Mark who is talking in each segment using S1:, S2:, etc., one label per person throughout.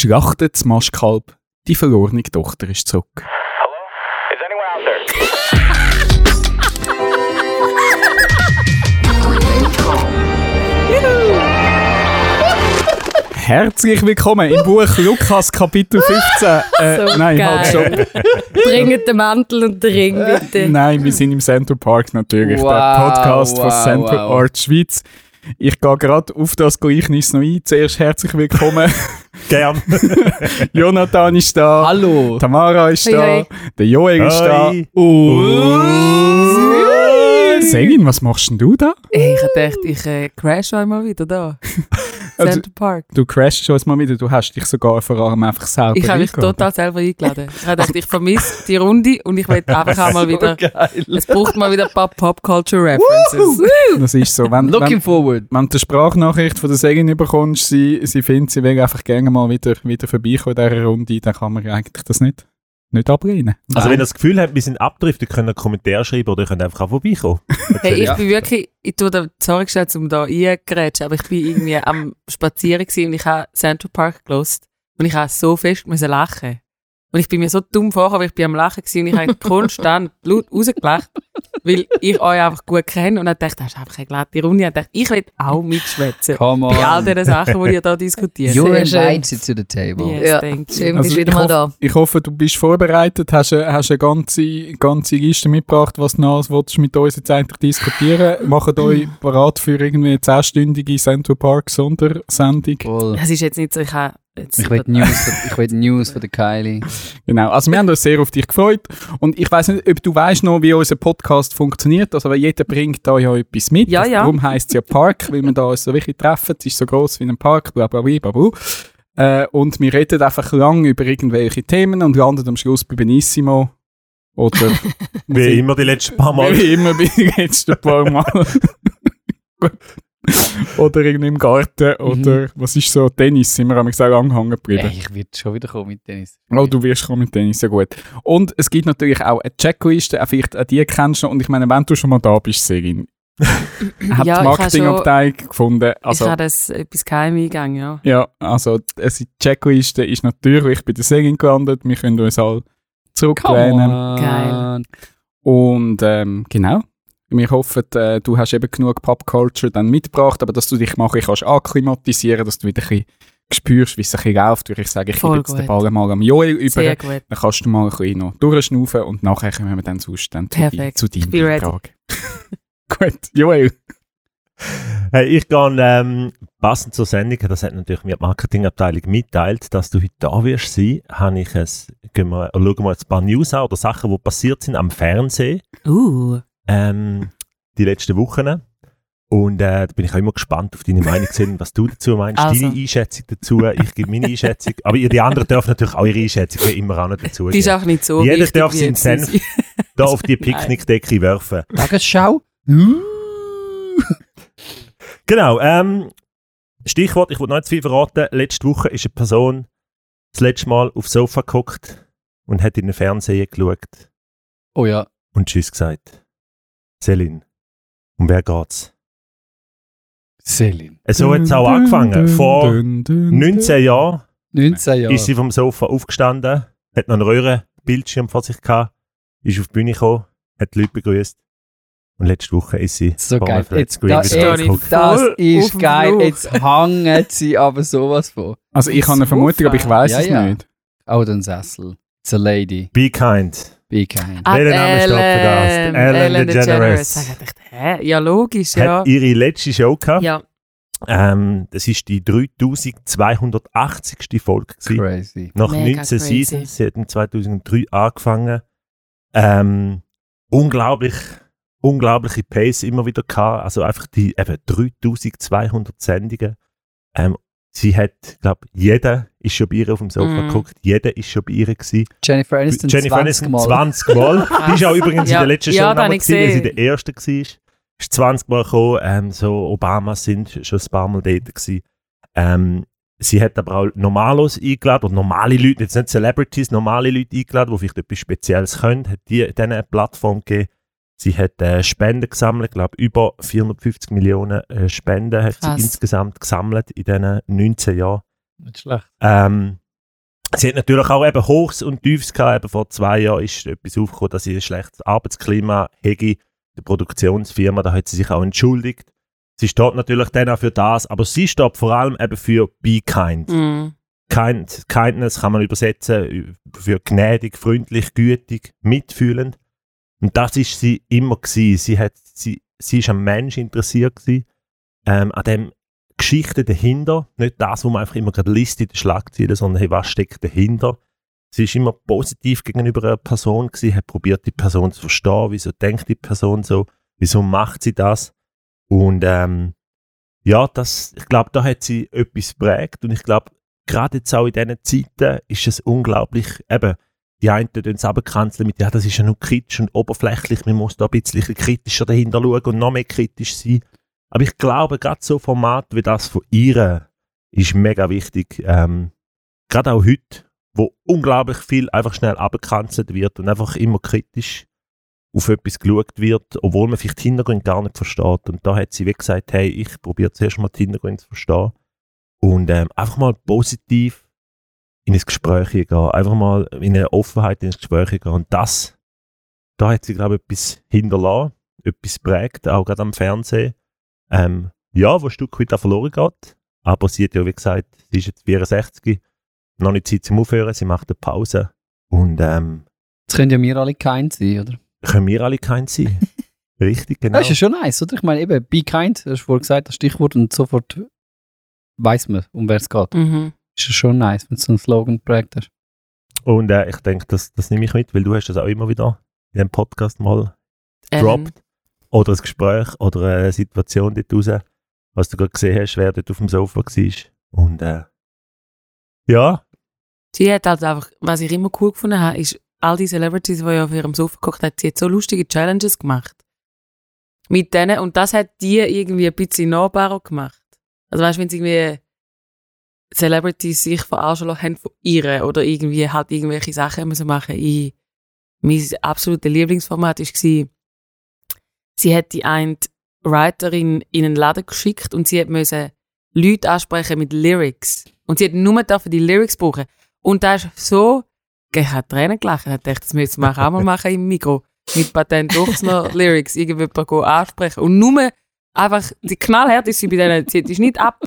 S1: Schlachtet das Maschkalb, die verlorene Tochter ist zurück.
S2: Is anyone out there?
S1: Herzlich willkommen im Buch Lukas Kapitel 15. Äh,
S3: So
S1: nein,
S3: geil.
S1: halt stopp.
S3: Bringt den Mantel und den Ring, bitte.
S1: Nein, wir sind im Central Park natürlich,
S4: Wow,
S1: der Podcast von
S4: wow,
S1: Central
S4: wow.
S1: Art Schweiz. Ich gehe gerade auf das Gleichnis noch ein. Zuerst herzlich willkommen.
S5: Gern.
S1: Jonathan ist da.
S4: Hallo.
S1: Tamara ist
S3: Hoi,
S1: da.
S3: hoi.
S1: Der Joel ist da. Und Selin, was machst denn du da?
S3: Hey, ich dachte, ich äh, crash einmal wieder da.
S1: Also-
S3: Park.
S1: Du crashst schon mal wieder. Du hast dich sogar vor allem einfach selber
S3: Ich habe mich total selber eingeladen. Ich habe gedacht, ich vermisse die Runde und ich will einfach auch mal wieder.
S4: geil.
S3: Es braucht mal wieder ein paar Pop-Culture References.
S1: Das ist so. Wenn,
S4: Looking
S1: wenn,
S4: forward.
S1: wenn du eine Sprachnachricht von der Selin bekommst, sie, sie findet, sie will einfach gerne mal wieder, wieder vorbeikommen in dieser Runde, dann kann man eigentlich das nicht, nicht ablehnen.
S5: Also wenn ihr das Gefühl habt, wir sind abdriftet, könnt ihr einen Kommentar schreiben oder ihr könnt einfach auch vorbeikommen.
S3: Hey, ich
S4: Ja.
S3: bin wirklich, ich tue da, sorry gestellt, um da reingerätschen, aber ich bin irgendwie am Spazieren gewesen und ich habe Central Park gelost und ich habe so fest müssen lachen. Und ich bin mir so dumm vorgekommen, weil ich bin am Lachen gewesen und ich habe konstant laut rausgelacht, weil ich euch einfach gut kenne und dann dachte, das ist einfach eine glatte Runde. Und dachte, ich will auch mitschwätzen.
S4: Come
S3: Bei all
S4: on.
S3: diesen Sachen, die ihr da diskutiert.
S4: You're invited to the table.
S3: Yes,
S6: Ja,
S3: thank you.
S6: schön,
S1: Also
S6: bist wieder
S1: ich
S6: mal
S1: hoffe-
S6: da.
S1: Ich hoffe, du bist vorbereitet, hast, eine- hast eine ganze, ganze Liste mitgebracht, was du noch willst mit uns jetzt eigentlich diskutieren. Macht euch bereit für irgendwie eine 10-stündige Central Park Sondersendung.
S4: Voll.
S3: Das ist jetzt nicht so, ich habe jetzt...
S4: Ich will News, von- ich will News von der Kylie.
S1: Genau, also wir haben uns sehr auf dich gefreut und ich weiß nicht, ob du weißt noch, wie unser Podcast funktioniert. Also jeder bringt da ja etwas mit.
S3: Ja, ja.
S1: Darum heisst es ja Park, weil wir da uns so wirklich treffen. Es ist so groß wie ein Park, bla bla bla bla. bla. Äh, und wir reden einfach lang über irgendwelche Themen und landen am Schluss bei Benissimo. Oder
S5: Wie immer die letzten paar Mal.
S1: wie immer bei den letzten paar Mal. Gut. oder irgendwie im Garten oder was ist so, Tennis sind wir am gesagt angehangen geblieben.
S4: Ey, ich werde schon wieder kommen mit Tennis.
S1: Oh, du wirst kommen mit Tennis, ja gut. Und es gibt natürlich auch eine Checkliste, auch vielleicht auch die kennst du. Und ich meine, wenn du schon mal da bist, Serin, hat
S3: Ja,
S1: die
S3: ich
S1: Marketingabteilung gefunden.
S3: ich
S1: Also,
S3: habe das etwas geheim eingegangen, ja.
S1: ja, also die Checkliste ist natürlich bei der Serin gelandet. Wir können uns alle zurücklehnen.
S3: Geil.
S1: Und ähm, genau. Wir hoffen, äh, du hast eben genug Popculture dann mitgebracht, aber dass du dich mal ein kannst akklimatisieren dass du wieder ein bisschen spürst, wie es ein bisschen läuft, würde ich sagen, ich
S3: Voll
S1: gebe jetzt den. Ball mal am Joel über.
S3: Sehr gut.
S1: Dann kannst du mal ein bisschen noch durchschnaufen und nachher kommen wir dann sonst dann zu, zu deinem. Beitrag. Gut, Joel.
S5: Hey, ich gehe ähm, passend zur Sendung, das hat natürlich mir die Marketingabteilung mitteilt, dass du heute da wirst sein, habe ich es, gehen wir, schauen wir jetzt ein paar News an oder Sachen, die passiert sind am Fernsehen
S3: Uh,
S5: ähm, die letzten Wochen. Und äh, da bin ich auch immer gespannt auf deine Meinung, zu sehen, was du dazu meinst,
S3: Also.
S5: deine Einschätzung dazu. Ich gebe meine Einschätzung. Aber ihr, die anderen dürfen natürlich auch ihre Einschätzung immer auch noch dazu
S3: die ist
S5: geben.
S3: auch nicht so
S5: Jeder
S3: wichtig,
S5: darf seinen Senf Da auf die Picknickdecke werfen.
S4: Tagesschau.
S5: Genau, ähm, Stichwort, ich wollte noch nicht zu viel verraten. Letzte Woche ist eine Person das letzte Mal aufs Sofa geguckt und hat in den Fernseher geschaut
S4: Oh ja.
S5: und Tschüss gesagt. Selin, um wer geht's?
S4: Selin.
S5: So hat es auch angefangen. Vor 19 Jahren
S4: 19 Jahre.
S5: ist sie vom Sofa aufgestanden, hat noch einen Röhrenbildschirm vor sich gehabt, ist auf die Bühne gekommen, hat die Leute begrüßt. Und letzte Woche ist sie
S4: so
S5: vor
S4: geil. Jetzt,
S5: Screen
S4: da,
S5: angeguckt.
S4: das ist geil.
S3: Fluch.
S4: Jetzt hängen sie aber sowas von.
S1: Also ich habe eine Vermutung, aber ich weiß
S4: Ja,
S1: es
S4: ja.
S1: nicht.
S4: Oh, den Sessel. It's a lady.
S5: Be kind.
S4: Be kind.
S3: Ah,
S5: Welcher Name steht für das?
S3: Ellen,
S5: Ellen DeGeneres.
S3: DeGeneres. Ich? Ja, logisch, ja.
S5: Hat ihre letzte Show gehabt.
S3: Ja,
S5: Ähm, das ist die 3280. Folge. gewesen.
S4: Crazy.
S5: Nach
S3: Mega
S5: 19
S3: crazy.
S5: Seasons. Sie hat im 2003 angefangen. Ähm, unglaublich, unglaubliche Pace immer wieder gehabt. Also einfach die eben 3200 Sendungen. Ähm, sie hat, glaube jeder ist schon bei ihr auf dem Sofa
S3: Mm.
S5: geguckt. Jeder ist schon bei ihr gewesen.
S4: Jennifer Aniston
S5: Jennifer
S4: 20
S5: Aniston
S4: Mal.
S5: 20 Mal. Die ist auch übrigens
S3: Ja.
S5: in der letzten
S3: Ja,
S5: Show
S3: da
S5: nochmal gewesen, weil sie der Erste war. Ist 20 Mal gekommen. Ähm, so Obamas sind schon ein paar Mal dort gewesen. Ähm, sie hat aber auch Normalos eingeladen, oder normale Leute, jetzt nicht Celebrities, normale Leute eingeladen, die vielleicht etwas Spezielles können, hat die denen eine Plattform gegeben. Sie hat äh, Spenden gesammelt, ich glaube über 450 Millionen äh, Spenden hat
S3: Krass.
S5: sie insgesamt gesammelt in diesen 19 Jahren.
S4: Nicht schlecht.
S5: Ähm, sie hat natürlich auch eben Hochs und Tiefs gehabt. Eben vor zwei Jahren ist etwas aufgekommen, dass sie ein schlechtes Arbeitsklima hätte. Der Produktionsfirma, da hat sie sich auch entschuldigt. Sie steht natürlich dann auch für das, aber sie steht vor allem eben für Be Kind.
S3: Mhm.
S5: kind Kindness kann man übersetzen für gnädig, freundlich, gütig, mitfühlend. Und das ist sie immer gewesen. Sie hat, sie, sie ist am Mensch interessiert gewesen, ähm, an dem Geschichte dahinter, nicht das, wo man einfach immer gerade liest in den Schlagzeilen, sondern hey, was steckt dahinter. Sie ist immer positiv gegenüber einer Person gewesen, hat probiert, die Person zu verstehen, wieso denkt die Person so, wieso macht sie das. Und ähm, ja, das, ich glaube, da hat sie etwas prägt und ich glaube, gerade jetzt auch in diesen Zeiten ist es unglaublich, eben, die einen tun es abkanzeln mit, ja, das ist ja nur kritisch und oberflächlich, man muss da ein bisschen kritischer dahinter schauen und noch mehr kritisch sein. Aber ich glaube, gerade so Format wie das von ihr ist mega wichtig. Ähm, gerade auch heute, wo unglaublich viel einfach schnell abgekanzelt wird und einfach immer kritisch auf etwas geschaut wird, obwohl man vielleicht den Hintergrund gar nicht versteht. Und da hat sie wie gesagt, hey, ich probiere zuerst mal den Hintergrund zu verstehen und ähm, einfach mal positiv in ein Gespräch gehen, einfach mal in eine Offenheit ins Gespräch gehen. Und das, da hat sie, glaube ich, etwas hinterlassen, etwas prägt, auch gerade am Fernsehen. Ähm, ja, wo ein Stück weit auch verloren geht. Aber sie hat ja, wie gesagt, sie ist jetzt 64, noch nicht Zeit zum Aufhören, sie macht eine Pause. Und ähm,
S4: Jetzt können ja wir alle kind sein, oder?
S5: können wir alle kein sein. Richtig, genau.
S4: Das ist ja schon nice, oder? Ich meine, eben, be kind, du hast vorhin gesagt, das Stichwort, und sofort weiß man, um wer es geht.
S3: Mhm.
S4: Ist ja schon nice, wenn du so einen Slogan geprägt hast.
S5: Und äh, ich denke, das, das nehme ich mit, weil du hast das auch immer wieder in dem Podcast mal
S3: Ähm,
S5: droppt. Oder ein Gespräch oder eine Situation dort raus, was du gerade gesehen hast, wer dort auf dem Sofa war. Und äh, ja,
S3: Sie hat halt einfach, was ich immer cool gefunden habe, ist, all die Celebrities, die ja auf ihrem Sofa geguckt hat, sie hat so lustige Challenges gemacht. Mit denen, und das hat die irgendwie ein bisschen nahbarer gemacht. Also weißt du, wenn sie irgendwie Celebrities sich verarschen lassen haben von ihr oder irgendwie halt irgendwelche Sachen müssen machen. Ich, mein absolutes Lieblingsformat war, sie hat die eine Writerin in einen Laden geschickt und sie hat müssen Leute ansprechen mit Lyrics. Und sie hat nur dafür die Lyrics brauchen. Und da ist so, ich habe Tränen gelacht. Ich dachte, das müssen wir auch mal machen im Mikro. Mit Patent durchs noch Lyrics irgendjemanden ansprechen. Und nur einfach, die knallhart ist sie bei denen, sie ist nicht ab.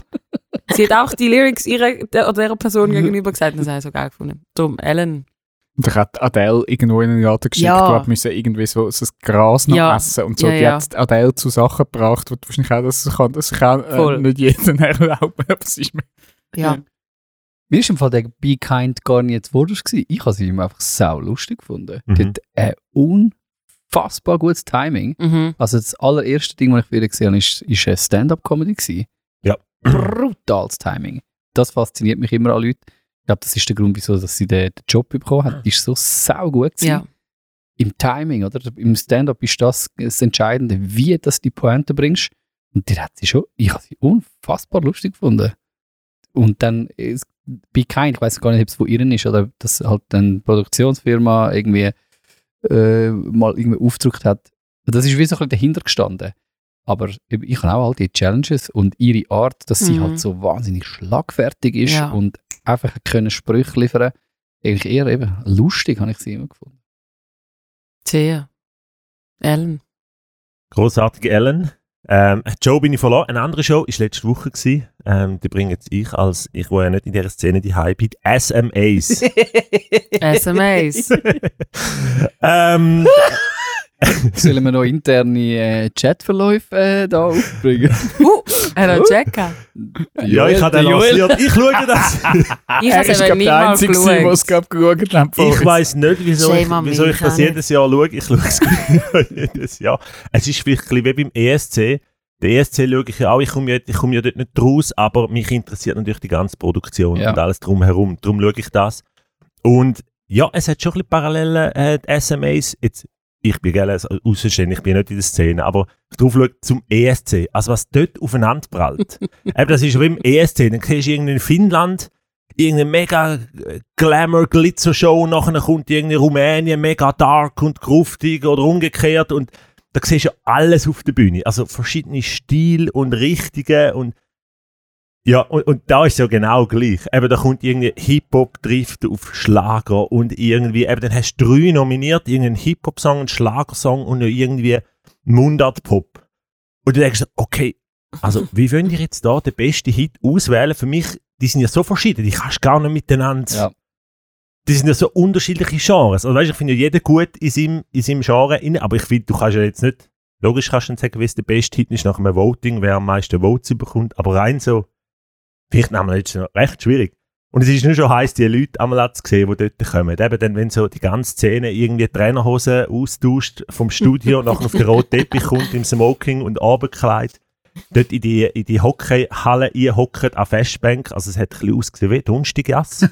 S3: Sie hat auch die Lyrics ihrer, der, oder dieser Person gegenüber gesagt. Das habe ich so geil gefunden. Darum, Ellen.
S1: Und ich hat Adele irgendwo in einen Laden geschickt,
S3: Ja.
S1: ja. müssen irgendwie so, so das Gras noch
S3: Ja.
S1: essen. Und so
S3: Ja,
S1: hat
S3: ja.
S1: jetzt Adele zu Sachen gebracht, wo du wahrscheinlich auch, das kann das kann äh, nicht jeden erlauben. Aber es ist mir
S3: Ja.
S4: Mir ist im Fall der Be Kind gar nicht zuvorderst gewesen. Ich habe sie immer einfach sau lustig gefunden.
S5: Mhm.
S4: Die hat ein unfassbar gutes Timing.
S3: Mhm.
S4: Also das allererste Ding, was ich wieder gesehen habe, ist, ist eine Stand-Up-Comedy gewesen.
S5: Ja.
S4: Brutales Timing. Das fasziniert mich immer an Leuten. Ich glaube, das ist der Grund, wieso dass sie den, den Job bekommen hat. Die ist so sau gut gewesen.
S3: Ja.
S4: Im Timing, oder? Im Stand-Up ist das das Entscheidende, wie das die Pointe bringst. Und die hat sie schon, ich habe sie unfassbar lustig gefunden. Und dann ist Be Kind, ich weiß gar nicht, ob es von ihr ist oder dass halt eine Produktionsfirma irgendwie äh, mal irgendwie aufgedrückt hat. Das ist wie so ein bisschen dahinter gestanden. Aber ich habe auch all die Challenges und ihre Art, dass sie
S3: Mhm.
S4: halt so wahnsinnig schlagfertig ist
S3: Ja.
S4: und einfach können Sprüche liefern. Eigentlich eher eben lustig, habe ich sie immer gefunden.
S3: Sehr. Ellen.
S5: großartige Ellen. Ähm, Joe bin ich verloren. Eine andere Show ist letzte Woche gewesen. Ähm, die bringe jetzt ich als, ich war ja nicht in dieser Szene die Hype, bin, SMAs.
S3: SMAs.
S5: ähm,
S4: Sollen wir noch interne äh, Chatverläufe äh, da aufbringen?
S3: uh, hallo Jacka.
S5: ja, ich habe den lanciert. Ich schaue das.
S3: Ich
S1: er
S3: habe es nicht mal
S1: Einzige, gewesen, der es
S3: geschaut.
S1: geschaut hat.
S5: Ich weiß nicht, wieso, ich, wieso ich das jedes Jahr schaue. Ich schaue es jedes Jahr. Es ist vielleicht ein bisschen wie beim ESC. Der ESC schaue ich ja auch. Ich komme ja, ich komme ja dort nicht raus, aber mich interessiert natürlich die ganze Produktion
S4: Ja.
S5: und alles drumherum. Darum schaue ich das. Und ja, es hat schon ein bisschen Parallelen, äh, die SMAs. Jetzt, ich bin gerne außenstehend, ich bin nicht in der Szene, aber drauf schaue zum ESC. Also was dort aufeinander prallt. Eben, das ist wie im ESC. Dann siehst du irgendwie in Finnland irgendeine mega äh, Glamour-Glitzer-Show, nachher kommt irgendwie Rumänien mega dark und gruftig oder umgekehrt und da siehst du ja alles auf der Bühne. Also verschiedene Stile und Richtungen und Ja, und, und da ist es ja genau gleich. Eben, da kommt irgendwie Hip-Hop trifft auf Schlager und irgendwie, eben, dann hast du drei nominiert, irgendeinen Hip-Hop-Song, einen Schlagersong und noch irgendwie Mundart-Pop. Und du denkst, okay, also wie wollen die jetzt da den besten Hit auswählen? Für mich, die sind ja so verschieden, die kannst du gar nicht miteinander.
S4: Ja.
S5: Die sind ja so unterschiedliche Genres. Also weißt, ich finde ja jeder gut in seinem, in seinem Genre, rein, aber ich finde, du kannst ja jetzt nicht, logisch kannst du nicht sagen, wie es der beste Hit ist nach einem Voting, wer am meisten Votes bekommt, aber rein so, vielleicht nehmen wir jetzt noch recht schwierig. Und es ist nur schon heiß, die Leute einmal zu sehen, die dort kommen. Eben dann, wenn so die ganze Szene irgendwie Trainerhosen austauscht vom Studio und nachher auf den roten Teppich kommt im Smoking und Abendkleid, dort in die, in die Hockeyhalle einhockt, an Festbank. Also es hat ein bisschen ausgesehen wie Donnerstaggasse. ich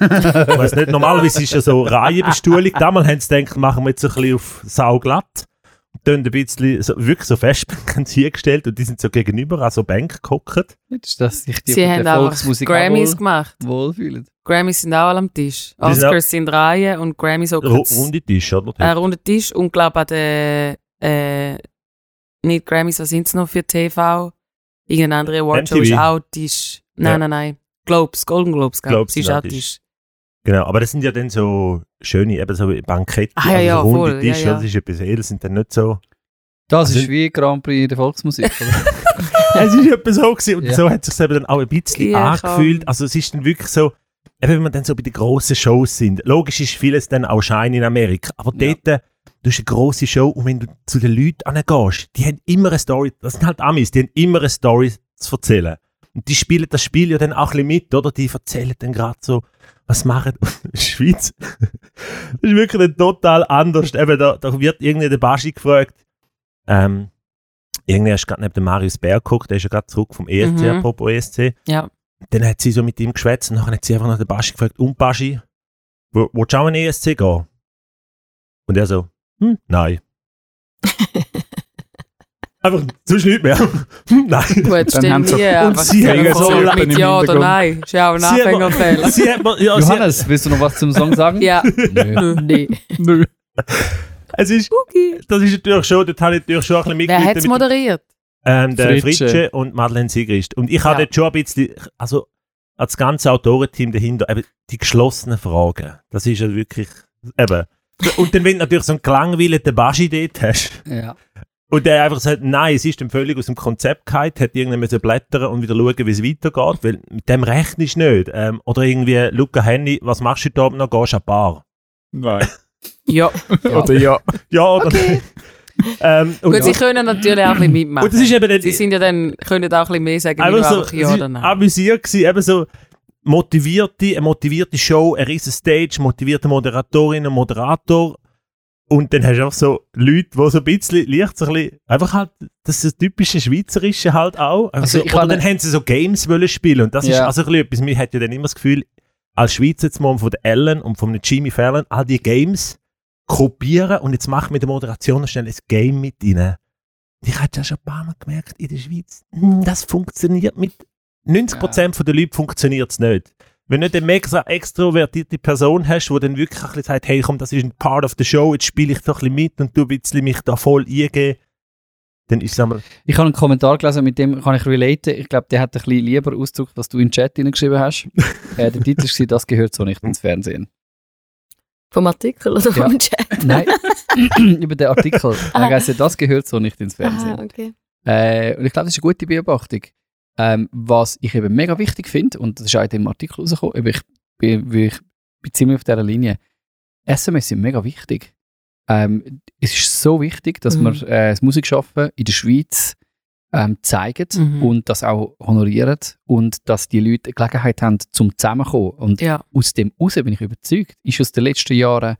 S5: weiss nicht, normalerweise ist ja so Reihenbestuhlung. Damals haben sie gedacht, machen wir jetzt so ein bisschen auf sauglatt. Ein bisschen, so, wirklich so Festbänke hingestellt und die sind so gegenüber an so Bänken gehockt.
S4: Also, sich die
S3: Sie haben auch Grammys
S4: wohl,
S3: gemacht.
S4: wohlfühlen.
S3: Grammys sind auch alle am Tisch.
S5: Die sind
S3: Oscars sind Reihen und Grammys auch
S5: Ru- Runde Tisch, oder?
S3: ein runder Tisch und glaube an den äh, nicht Grammys, was sind es noch für TV? Irgendeine andere Awardshow ist auch Tisch. Nein,
S5: Ja.
S3: nein, nein. Globes, Golden Globes, glaube
S5: Globes
S3: ist auch
S5: auch Tisch.
S3: Tisch.
S5: Genau, aber das sind ja dann so schöne, eben so Bankette,
S3: Ah, ja, ja,
S5: also so runde
S3: voll, ja,
S5: Tische,
S3: ja.
S5: das ist etwas edles, sind dann nicht so...
S4: Das
S5: Also-
S4: ist wie Grand Prix in der Volksmusik.
S5: es ist etwas so gewesen und
S4: Ja.
S5: so hat es sich eben dann auch ein bisschen
S3: Ja,
S5: angefühlt. Also es ist dann wirklich so, eben wenn wir dann so bei den grossen Shows sind, logisch ist vieles dann auch Schein in Amerika, aber
S4: Ja.
S5: dort, äh, du hast eine grosse Show und wenn du zu den Leuten angehst, die haben immer eine Story, das sind halt Amis, die haben immer eine Story zu erzählen. Und die spielen das Spiel ja dann auch ein bisschen mit, oder? Die erzählen dann gerade so, was machen Schweiz? das ist wirklich total anders. Eben, da, da wird irgendwie der Baschi gefragt, ähm, irgendwie hast du gerade neben dem Marius Bär geguckt, der ist ja gerade zurück vom ESC,
S3: Mhm.
S5: apropos ESC.
S3: Ja.
S5: Dann hat sie so mit ihm geschwätzt und dann hat sie einfach nach den Baschi gefragt, und Baschi, wo- willst du auch in den ESC gehen? Und er so, hm, nein. einfach, sonst nicht mehr. nein.
S3: Gut,
S1: Dann
S3: stell
S1: haben sie-
S3: mir
S5: und sie haben so
S3: mit Ja oder. Nein. Ist ja auch ein
S5: hat
S3: Anfängerfehler.
S5: Sie hat ja, hat,
S4: Johannes, willst du noch was zum Song sagen?
S3: Ja.
S4: Nö.
S3: Nee.
S1: Nö.
S5: es ist,
S3: Okay.
S5: das ist natürlich schon, dort habe ich natürlich schon ein bisschen
S3: Wer
S5: mitgelitten
S3: hat es moderiert?
S5: Ähm, der
S1: Fritsche.
S5: Fritsche. und Madeleine Sigrist. Und ich habe
S3: Ja.
S5: dort schon ein bisschen, also als ganze Autorenteam dahinter, eben die geschlossenen Fragen. Das ist ja wirklich, eben. Und dann, wenn du natürlich so einen gelangweilten Baschi dort hast
S4: Ja.
S5: Und der einfach sagt, nein, es ist dann völlig aus dem Konzept gefallen, hat irgendwann müssen blättern und wieder schauen, wie es weitergeht, weil mit dem rechnest du nicht. Ähm, oder irgendwie, Luca Henny, was machst du heute Abend noch? Gehst du an die Bar?
S1: Nein.
S3: Ja.
S1: Oder ja.
S5: Ja, oder ähm, und,
S3: Gut, sie können natürlich auch ein bisschen mitmachen.
S5: und das ist eben dann,
S3: Sie sind ja dann, können auch ein bisschen mehr sagen, wie
S5: einfach so,
S3: einfach ja
S5: es
S3: oder
S5: ist
S3: nein.
S5: amüsiert gewesen, eben so motivierte, eine motivierte Show, eine riesen Stage, motivierte Moderatorinnen und Moderator und dann hast du einfach so Leute, die so ein bisschen, leicht so ein bisschen, einfach halt, das ist das typische Schweizerische halt auch.
S4: Also
S5: so, oder dann haben sie so Games wollen spielen und das ist
S4: Ja.
S5: also ein bisschen etwas, mir hat ja dann immer das Gefühl, als Schweizer jetzt mal von der Ellen und von Jimmy Fallon, all die Games kopieren und jetzt machen wir mit der Moderation schnell ein Game mit rein. Ich habe ja schon ein paar Mal gemerkt, in der Schweiz, hm, das funktioniert mit 90% von der Leute funktioniert es nicht. Wenn du nicht eine mega extrovertierte Person hast, die dann wirklich ein bisschen sagt, hey komm, das ist ein Part of the Show, jetzt spiele ich doch ein bisschen mit und du ein bisschen mich da voll eingeben, dann ist es einmal,
S4: Ich habe einen Kommentar gelesen, mit dem kann ich relaten. Ich glaube, der hat ein bisschen lieber ausgedrückt, was du in den Chat hineingeschrieben hast. äh, der Titel war, das gehört so nicht ins Fernsehen.
S6: Vom Artikel oder
S4: Ja.
S6: vom Chat?
S4: Nein, über den Artikel. Er hat gesagt, das gehört so nicht ins Fernsehen.
S6: Ah, okay.
S4: Äh, und ich glaube, das ist eine gute Beobachtung. Ähm, was ich eben mega wichtig finde, und das ist auch in dem Artikel rausgekommen, ich bin, ich bin ziemlich auf dieser Linie, SMS sind mega wichtig. Ähm, es ist so wichtig, dass
S3: Mhm.
S4: wir äh, das Musikschaffen in der Schweiz ähm, zeigen
S3: Mhm.
S4: und das auch honorieren und dass die Leute Gelegenheit haben, zum Zusammenkommen. Und
S3: Ja.
S4: aus dem raus bin ich überzeugt, ist aus den letzten Jahren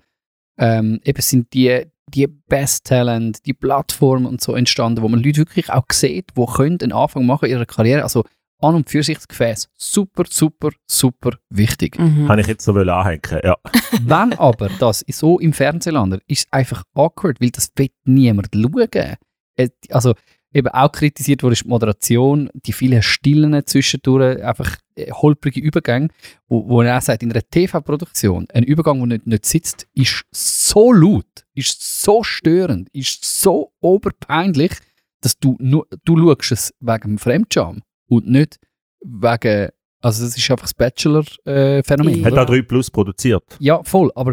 S4: ähm, eben sind die, die Best Talent, die Plattformen und so entstanden, wo man Leute wirklich auch sieht, die können einen Anfang machen in ihrer Karriere. Also an und für sich das Gefäß. Super, super, super wichtig.
S3: Mhm.
S5: kann ich jetzt so anhängen, ja.
S4: Wenn aber das so im Fernsehen landet, ist es einfach awkward, weil das will niemand schauen. Äh, Also eben auch kritisiert wurde ist die Moderation, die vielen Stillen zwischendurch, einfach äh, holprige Übergänge, wo, wo er auch sagt, in einer TV-Produktion, ein Übergang, der nicht, nicht sitzt, ist so laut, ist so störend, ist so oberpeinlich, dass du nur, du schaust es wegen dem Fremdscham und nicht wegen Also das ist einfach das Bachelor-Phänomen.
S3: Ja.
S5: Hat auch 3 Plus produziert.
S4: Ja, voll. Aber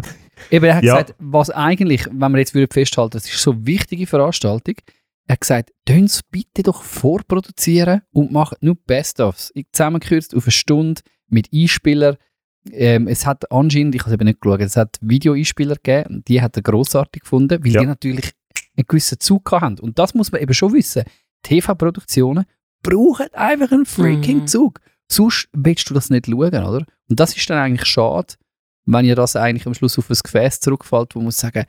S4: eben, er hat
S5: Ja.
S4: gesagt, was eigentlich, wenn wir jetzt würden festhalten, das ist so eine wichtige Veranstaltung, er hat gesagt, tun es bitte doch vorproduzieren und machen nur Best-ofs. Ich- Zusammengekürzt auf eine Stunde mit Einspielern. Ähm, es hat anscheinend, ich habe es eben nicht geschaut, es hat Videoeinspieler gegeben, und die hat er grossartig gefunden, weil
S5: Ja.
S4: die natürlich einen gewissen Zug haben. Und das muss man eben schon wissen. TV-Produktionen brauchen einfach einen freaking
S3: Mhm.
S4: Zug. Sonst willst du das nicht schauen, oder? Und das ist dann eigentlich schade, wenn ihr das eigentlich am Schluss auf ein Gefäß zurückfällt, wo man muss sagen,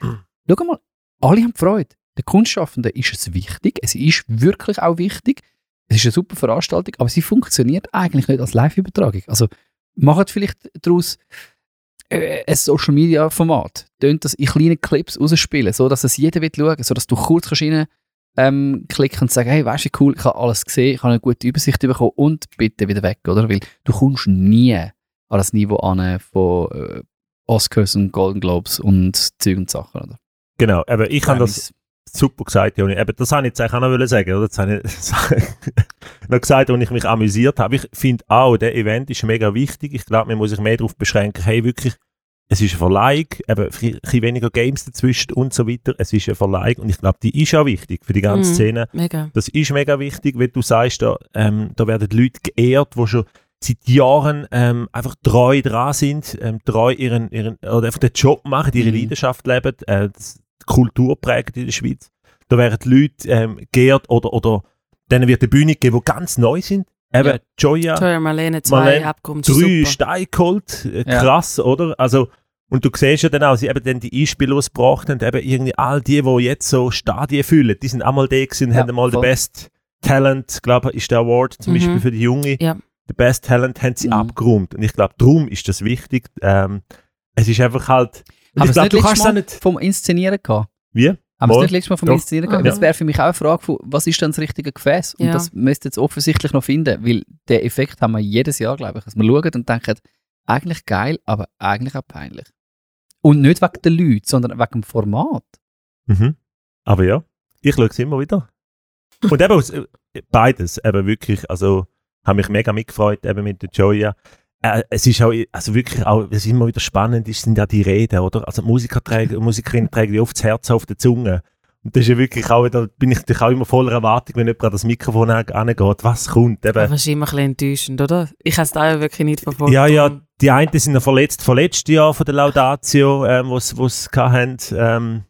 S4: schau mal, alle haben Freude. Den Kunstschaffenden ist es wichtig, es ist wirklich auch wichtig, es ist eine super Veranstaltung, aber sie funktioniert eigentlich nicht als Live-Übertragung. Also macht vielleicht daraus äh, ein Social-Media-Format, tönt das in kleinen Clips rausspielen, so dass es jeder wird schauen, so dass du kurz kannst rein ähm, klicken und sagen, hey, weißt du, cool, ich habe alles gesehen, ich habe eine gute Übersicht bekommen und bitte wieder weg, oder? Weil du kommst nie an das Niveau an von äh, Oscars und Golden Globes und Zeug und Sachen, oder?
S5: Genau, aber ich habe das super gesagt, Joni. Eben, das habe ich jetzt auch noch sagen, oder? Das habe ich noch gesagt, als ich mich amüsiert habe. Ich finde auch, der Event ist mega wichtig. Ich glaube, man muss sich mehr darauf beschränken, hey, wirklich, es ist eine Verleihung, eben ein bisschen weniger Games dazwischen und so weiter. Es ist eine Verleihung und ich glaube, die ist auch wichtig für die ganze
S3: Mhm.
S5: Szene.
S3: Mega.
S5: Das ist mega wichtig, wenn du sagst, da, ähm, da werden Leute geehrt, die schon seit Jahren ähm, einfach treu dran sind, ähm, treu ihren, ihren, oder einfach den Job machen, ihre
S4: Mhm.
S5: Leidenschaft leben, äh, das, Kultur prägt in der Schweiz. Da werden die Leute ähm, geehrt oder, oder denen wird eine Bühne gegeben, die ganz neu sind. Eben
S4: Ja.
S5: Joya,
S3: Teuer Marlene 2
S5: Marlene,
S3: Abkommen.
S5: drei
S3: super.
S5: Steine geholt, äh,
S4: Ja.
S5: krass, oder? Also, und du siehst ja dann auch, sie eben dann die Einspieler, die es gebracht haben, eben irgendwie all die, die jetzt so Stadien füllen, die sind einmal da gewesen
S4: Ja,
S5: haben einmal den
S4: voll.
S5: Best Talent, glaube ich, ist der Award zum
S3: Mhm.
S5: Beispiel für die Junge.
S3: Ja.
S5: Der Best Talent haben sie
S4: Mhm.
S5: abgeräumt. Und ich glaube, darum ist das wichtig. Ähm, es ist einfach halt.
S4: Haben wir
S5: ich
S4: es nicht letztes Mal
S5: nicht.
S4: vom Inszenieren gehabt?
S5: Wie?
S4: Haben wir es nicht letztes Mal vom
S5: Doch.
S4: Inszenieren gehabt? Das wäre für mich auch eine Frage von, was ist denn das richtige Gefäß? Und
S3: Ja.
S4: das müsst ihr jetzt offensichtlich noch finden, weil den Effekt haben wir jedes Jahr, glaube ich, dass wir schauen und denken, eigentlich geil, aber eigentlich auch peinlich. Und nicht wegen den Leuten, sondern wegen dem Format.
S5: Mhm. Aber ja, ich schaue es immer wieder. Und eben aus, äh, beides, eben wirklich, also habe mich mega mitgefreut, eben mit der Joya. Äh, es ist auch, also wirklich auch, was immer wieder spannend ist, sind ja die Reden, oder? Also Musiker tragen, Musikerinnen tragen ja oft das Herz auf der Zunge. Und das ist ja wirklich auch, da bin ich natürlich auch immer voller Erwartung, wenn jemand an das Mikrofon an- angeht, was kommt. Eben,
S3: Aber ist immer ein bisschen enttäuschend, oder? Ich habe es da ja wirklich nicht verfolgt.
S5: ja, ja, die einen sind ja verletzt, verletzt Jahr von der Laudatio, ähm, was was hatten, ähm,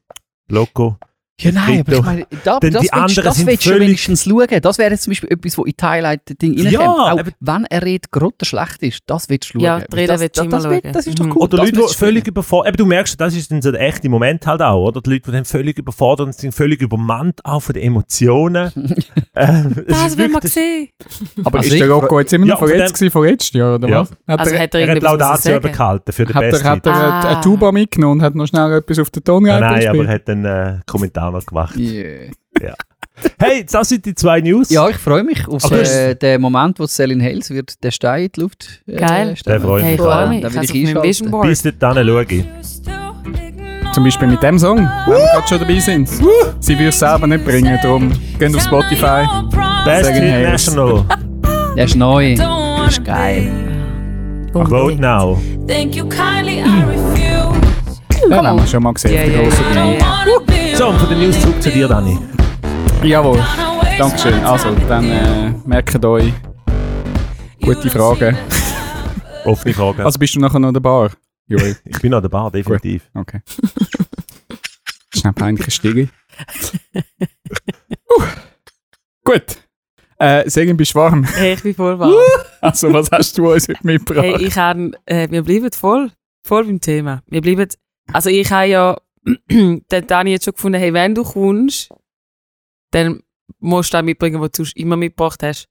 S5: Loco.
S4: Ja, nein, aber ich meine, da, das
S5: die
S4: willst,
S5: anderen
S4: das
S5: sind
S4: willst du wenigstens schauen. Das wäre jetzt zum Beispiel etwas, wo in die Highlight-Ding
S5: Ja.
S4: Auch
S5: aber-
S4: wenn er redet, gerade schlecht ist, das willst du schauen.
S3: Ja, die Reden
S4: das,
S3: willst du immer
S4: das,
S3: schauen.
S4: das ist doch
S3: Mhm.
S4: cool.
S5: Oder
S4: das
S5: Leute, die völlig überfordert du merkst, das ist dann so der echte Moment halt auch, oder? Die Leute, die dann völlig überfordert und sind völlig übermannt auch von den Emotionen. ähm,
S3: Das will man sehen.
S1: Aber
S4: Also
S1: ist der Rocco jetzt immer
S5: Ja,
S1: noch
S5: von
S1: verletzt
S5: dem-
S1: gewesen von letztes Jahr, oder
S5: Ja.
S1: was? Hat
S3: Also
S1: er,
S3: hat er
S5: Er hat Laudatio
S3: sagen?
S5: behalten für den
S1: er,
S5: Besten.
S1: hat er eine,
S3: Ah.
S1: Tuba mitgenommen und hat noch schnell etwas auf den Ton
S5: Nein, nein, aber er hat einen äh, Kommentar noch gemacht.
S4: Yeah.
S5: Hey, das sind die zwei News.
S4: Ja, ich freue mich auf äh, den Moment, wo Selin Hales wird den Stein in die Luft äh,
S3: Geil.
S5: Der freut
S3: Hey, ich
S5: mich
S3: freue
S5: auch.
S3: mich.
S4: Da
S3: Ich
S4: will ich einschalten.
S5: Bis dahin schaue ich.
S1: Zum Beispiel mit dem Song, wenn wir gerade schon dabei sind. Sie will es selber nicht bringen, darum gehen auf Spotify.
S5: Best Hit
S1: Hales.
S5: National.
S4: Der ist neu. Das ist geil.
S5: Vote now.
S7: Thank you kindly, I refuse.
S1: Den haben wir schon mal gesehen
S3: Ja,
S1: auf der
S3: ja,
S1: grossen
S3: ja,
S1: Bühne.
S3: ja.
S7: Wanna be
S5: So, und von den News zurück zu dir, Dani.
S1: Jawohl, Dankeschön. Also, dann äh, merkt euch gute Fragen.
S5: Offene Frage.
S1: Also bist du nachher noch an der Bar? Joel,
S5: ich bin an der Bar, definitiv.
S1: okay. Schnell peinliche Stiege. uh, gut. Äh, Segen, bist du warm?
S3: Hey, ich bin voll warm.
S1: Also, was hast du uns heute mitgebracht?
S3: Hey, ich habe, äh, wir bleiben voll, voll beim Thema. Wir bleiben, also ich habe ja, den Dani jetzt schon gefunden, hey, wenn du kommst, dann musst du das mitbringen, was du immer mitgebracht hast.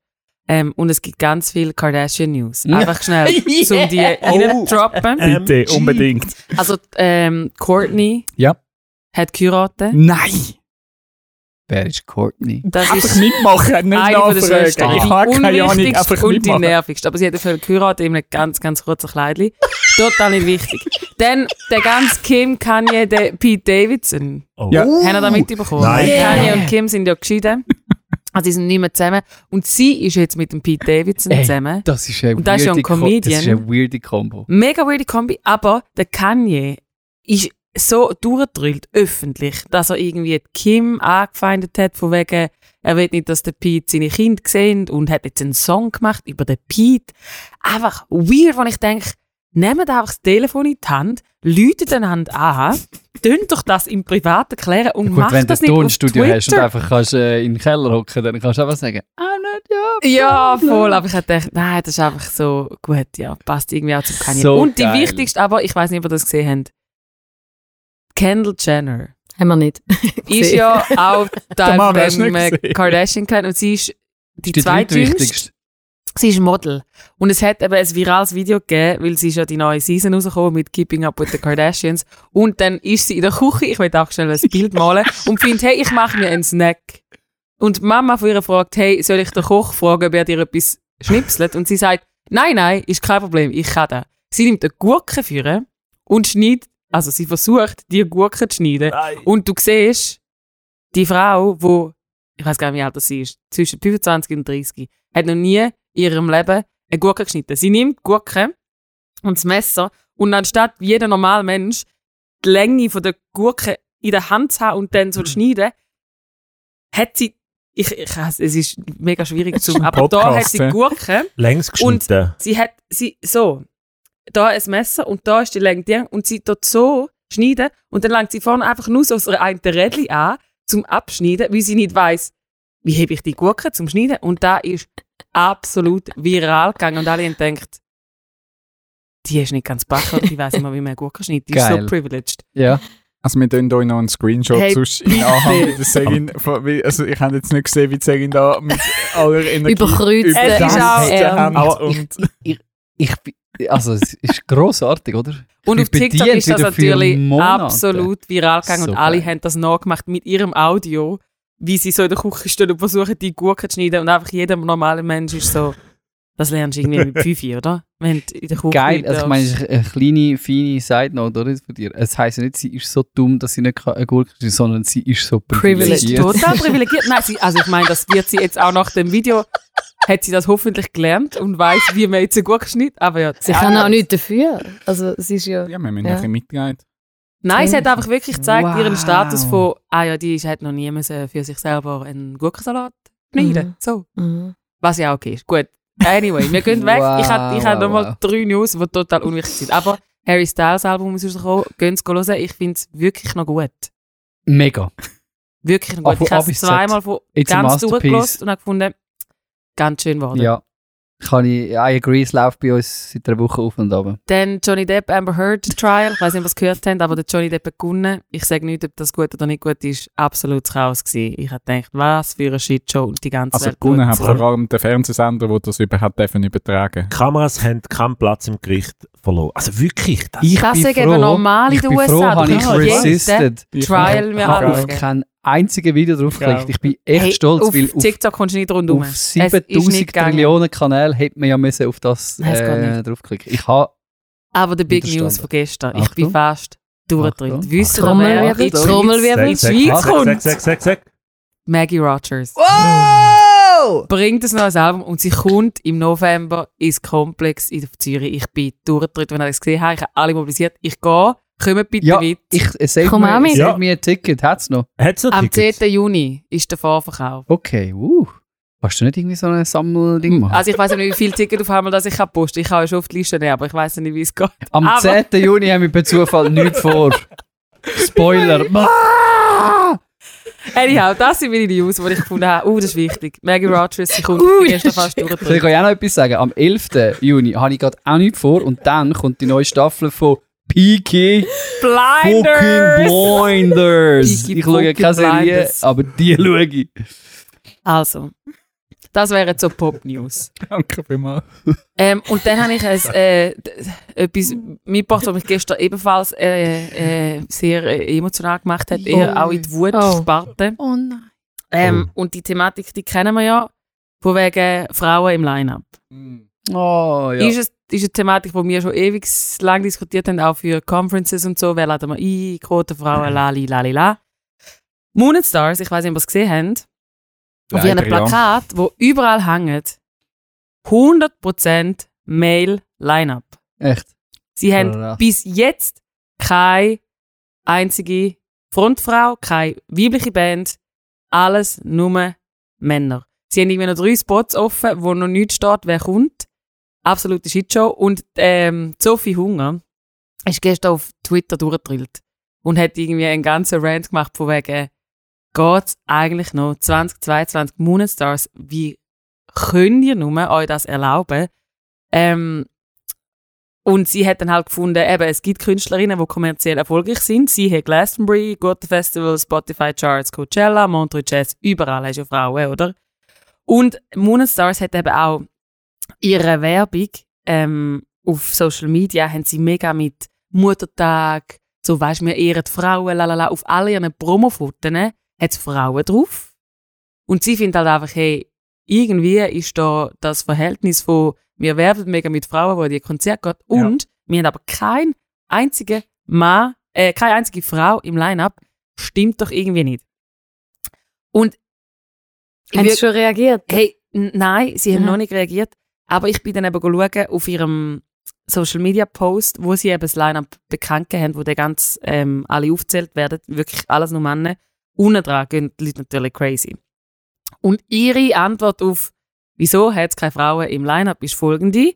S3: Ähm, und es gibt ganz viel Kardashian-News. Einfach schnell, um die reinzudroppen.
S5: Ähm,
S1: Bitte, unbedingt.
S3: Also, ähm, Courtney
S1: Ja.
S3: hat geheiratet.
S1: Nein!
S4: Wer ist Courtney?
S3: Das
S1: Einfach
S3: ist
S1: mitmachen, nicht nachfragen. Ich habe keine Ahnung, einfach
S3: und die
S1: mitmachen.
S3: nervigste. Aber sie hat dafür geheiratet in einem ganz, ganz kurzen Kleidchen. Total nicht wichtig. Dann der ganz Kim, Kanye, der Pete Davidson.
S5: Oh.
S1: Ja.
S3: Haben ihr da mitbekommen?
S5: Nein.
S3: Kanye und Kim sind ja geschieden. Also sie sind nicht mehr zusammen. Und sie ist jetzt mit dem Pete Davidson
S4: Ey.
S3: zusammen.
S4: Das ist eine
S3: Und das ist ja ein Comedian.
S4: Das ist eine weirde Combo.
S3: Mega weirde Kombi, aber der Kanye ist so durchgedrillt, öffentlich, dass er irgendwie Kim angefeindet hat, von wegen, er will nicht, dass der Pete seine Kinder sehen und hat jetzt einen Song gemacht über den Pete. Einfach weird, wenn ich denke, nehmt einfach das Telefon in die Hand, läutet einander an, tönt doch das im Privaten klären und
S4: Gut,
S3: macht
S4: wenn du
S3: das
S4: ein
S3: nicht auf
S4: Tonstudio
S3: Twitter.
S4: hast und einfach kannst, äh, in den Keller hocken, dann kannst du einfach sagen, I'm not your
S3: Ja, voll. Aber ich hab gedacht, nein, das ist einfach so gut, ja, passt irgendwie auch zum Kanye.
S4: So
S3: Und die
S4: geil.
S3: wichtigste, aber ich weiß nicht, ob ihr das gesehen habt. Kendall Jenner
S6: Haben wir nicht.
S3: ist ja auch Teil äh,
S1: gesehen?
S3: Kardashian-Clan und sie ist die,
S4: Die
S3: zweitjüngste. Sie ist Model. Und es hat eben ein virales Video gegeben, weil sie ist ja die neue Season rausgekommen mit Keeping Up with the Kardashians. Und dann ist sie in der Küche, ich will auch schnell ein Bild malen, und findet, hey, ich mache mir einen Snack. Und die Mama von ihr fragt, hey, soll ich den Koch fragen, ob er dir etwas schnipselt? Und sie sagt, nein, nein, ist kein Problem, ich kann das. Sie nimmt eine Gurke führen und schneidet, also sie versucht, die Gurke zu schneiden. Und du siehst, die Frau, wo ich weiß gar nicht, wie alt sie ist, zwischen 25 und 30, hat noch nie in ihrem Leben eine Gurke geschnitten. Sie nimmt die Gurke und das Messer und anstatt wie jeder normale Mensch die Länge von der Gurke in der Hand zu haben und dann so zu schneiden, hat sie, ich, ich es ist mega schwierig zu, aber da hat
S1: Podcast,
S3: sie Gurke
S5: Längs geschnitten.
S3: sie hat, sie, so, da ein Messer und da ist die Länge die, und sie dort so schneiden und dann langt sie vorne einfach nur so aus einer einen Rädchen an, zum Abschneiden, weil sie nicht weiß, wie hebe ich die Gurke zum Schneiden und da ist absolut viral gegangen und alle haben gedacht, die ist nicht ganz backen, die weiß immer, wie man eine Gurke schneidet. Die ist
S4: Geil.
S3: so privileged.
S4: Ja.
S1: Also wir tun euch noch einen Screenshot
S3: Hey,
S1: sonst in. Anhang, wie der Segin, also ich habe jetzt nicht gesehen, wie die Segin da mit aller Energie
S6: Überkreuzt.
S3: Ist auch
S4: Aber
S1: und
S4: Ich bin, also es ist grossartig, oder?
S3: Und
S4: Ich
S3: auf TikTok ist das natürlich absolut viral gegangen
S4: So
S3: und alle
S4: geil.
S3: haben das nachgemacht mit ihrem Audio, wie sie so in der Küche stehen und versuchen, die Gurken zu schneiden. Und einfach jeder normale Mensch ist so, das lernst du irgendwie mit Pfeifi, oder? Wenn in der Küche
S4: Geil, also ich meine, es ist eine kleine, feine Side-Note, oder, von dir. Es heisst ja nicht, sie ist so dumm, dass sie nicht eine Gurke schneiden sondern sie ist so
S3: ist
S4: privilegiert.
S3: total privilegiert. Nein, sie, also ich meine, das wird sie jetzt auch nach dem Video, hat sie das hoffentlich gelernt und weiß, wie man jetzt eine Gurke schneidet. Aber ja,
S6: Sie kann auch nichts dafür. Also es ist ja...
S1: ja, wir haben
S6: Ja.
S1: ein bisschen mitgeleitet.
S3: Nein, sie hat einfach wirklich gezeigt,
S4: Wow.
S3: ihren Status von, ah ja, die hat noch nie müssen für sich selber einen Gurkensalat schneiden.
S6: Mhm.
S3: So.
S6: Mhm.
S3: Was ja okay ist. Gut. Anyway, wir gehen weg. ich habe ich
S4: Wow,
S3: nochmal
S4: wow.
S3: drei News, die total unwichtig sind. Aber Harry Styles Album ist rausgekommen. Gehen Sie hören. Ich finde es wirklich noch gut.
S4: Mega.
S3: Wirklich noch gut. ich habe es zweimal von
S4: It's
S3: ganz durchgelost und habe gefunden, ganz schön geworden.
S4: Ja. Kann ich, I agree, es läuft bei uns seit einer Woche auf und ab.
S3: Dann Johnny Depp Amber Heard Trial. Ich weiß nicht, was ihr gehört habt, aber der Johnny Depp hat gewonnen. Ich sage nicht, ob das gut oder nicht gut ist. Absolutes Chaos gewesen. Ich habe gedacht, was für eine Shitshow und die ganze
S1: Also
S3: Welt
S1: gewonnen
S3: schaut
S1: hat vor allem der Fernsehsender, der das überhaupt dürfen übertragen
S5: Die Kameras haben keinen Platz im Gericht verloren. Also wirklich, das
S4: Ich
S3: Das sind eben normal in
S4: ich
S3: den
S4: bin
S3: USA.
S4: froh,
S3: Du
S4: habe ich resisted.
S3: Trial
S1: Ich
S3: mir
S1: habe
S4: Ich habe einziges Video drauf
S1: Ich auch.
S4: geklickt. Ich bin echt
S3: Hey,
S4: stolz,
S3: auf
S4: weil auf,
S3: TikTok kommst du nicht rundum.
S4: auf
S3: Es ist nicht
S4: 7000
S3: gegangen.
S4: Trillionen Kanäle hätte man ja müssen auf das
S3: Es
S4: äh, draufklicken. Ich habe
S3: Aber der Big. News von gestern. Ich bin
S4: Achtung.
S3: fast durchgedreht.
S4: Achtung.
S3: Wisst ihr, wer in die Schweiz-
S6: Trommel wird
S3: in die Schweiz
S5: Sag,
S3: kommt?
S5: sag, sag, sag.
S3: Maggie Rogers.
S4: Wow!
S3: Bringt ein neues Album und sie kommt im November ins Komplex in Zürich. Ich bin durchgedreht, wenn ich das gesehen habe. Ich habe alle mobilisiert. Ich gehe. Kommt bitte
S4: Ja,
S3: mit.
S4: ich save
S6: Komm
S4: mir,
S6: auch mit.
S4: save
S5: Ja.
S4: mir ein Ticket. Hat es noch?
S5: Hat's noch
S3: Am
S5: Tickets?
S3: 10. Juni ist der Vorverkauf.
S4: Okay, uh. Hast du nicht irgendwie so ein Sammelding machen?
S3: Also ich weiß nicht, wie viele Tickets auf einmal dass ich kann posten. Ich kann ja schon auf die Liste nehmen, aber ich weiß nicht, wie es geht.
S4: Am
S3: aber-
S4: 10. Juni haben wir per Zufall nichts vor. Spoiler.
S3: Anyhow, das sind meine News, die ich gefunden habe. Uh, das ist wichtig. Maggie Rogers, sie kommt.
S6: Ui,
S3: ich bin gestern
S6: das
S3: fast
S6: ist
S4: Soll ich euch auch noch etwas sagen? Am 11. Juni habe ich gerade auch nichts vor und dann kommt die neue Staffel von Peaky fucking
S3: Blinders!
S4: Blinders.
S3: Peaky
S4: Ich schaue keine Serie,
S3: Blinders.
S4: aber die schaue ich.
S3: Also, das wären so Pop-News.
S1: Danke vielmals.
S3: Ähm, und dann habe ich ein, äh, etwas mitgebracht, was mich gestern ebenfalls äh, äh, sehr äh, emotional gemacht hat, eher auch in die Wut-Sparte.
S6: Oh nein.
S3: Ähm, Und die Thematik, die kennen wir ja, von wegen Frauen im Line-Up.
S4: Oh, ja.
S3: Ist, es, ist eine Thematik, die wir schon ewig lang diskutiert haben, auch für Conferences und so. Wer laden wir ein? Quotenfrauen, lali, lali, la. Moon and Stars, ich weiß nicht, ob ihr es gesehen habt, auf ihren
S1: Leider, ja.
S3: Plakat, wo überall hängt, 100% Male Line-Up.
S4: Echt?
S3: Sie haben
S4: Krass.
S3: bis jetzt keine einzige Frontfrau, keine weibliche Band, alles nur Männer. Sie haben irgendwie noch drei Spots offen, wo noch nichts steht, wer kommt. Absolute Shitshow. Und ähm, Sophie Hunger ist gestern auf Twitter durchgedrillt und hat irgendwie einen ganzen Rant gemacht von wegen, geht's eigentlich noch 2022 Moonstars, wie könnt ihr nur euch das erlauben? Ähm, und sie hat dann halt gefunden, eben, es gibt Künstlerinnen, die kommerziell erfolgreich sind. Sie hat Glastonbury, Gute Festival, Spotify Charts, Coachella, Montreux Jazz, überall hast du Frauen, oder? Und Moonstars hat eben auch ihre Werbung ähm, auf Social Media, haben sie mega mit Muttertag, so weisst wir ehren die Frauen, lalala, auf all ihren Promofotos hat es Frauen drauf. Und sie findet halt einfach, hey, irgendwie ist da das Verhältnis von, wir werben mega mit Frauen, die in die Konzerte geht, und wir haben aber kein einzige Mann, äh, keine einzige Frau im Line-Up, stimmt doch irgendwie nicht. Und
S6: Haben sie schon reagiert?
S3: Hey, nein, sie haben
S6: Mhm.
S3: noch nicht reagiert. Aber ich bin dann eben schauen auf ihrem Social Media Post, wo sie eben das Line-Up bekannt haben, wo der ganz ähm, alle aufgezählt werden. Wirklich alles nur Männer. Unten dran gehen die Leute natürlich crazy. Und ihre Antwort auf, wieso hat es keine Frauen im Line-Up, ist folgende.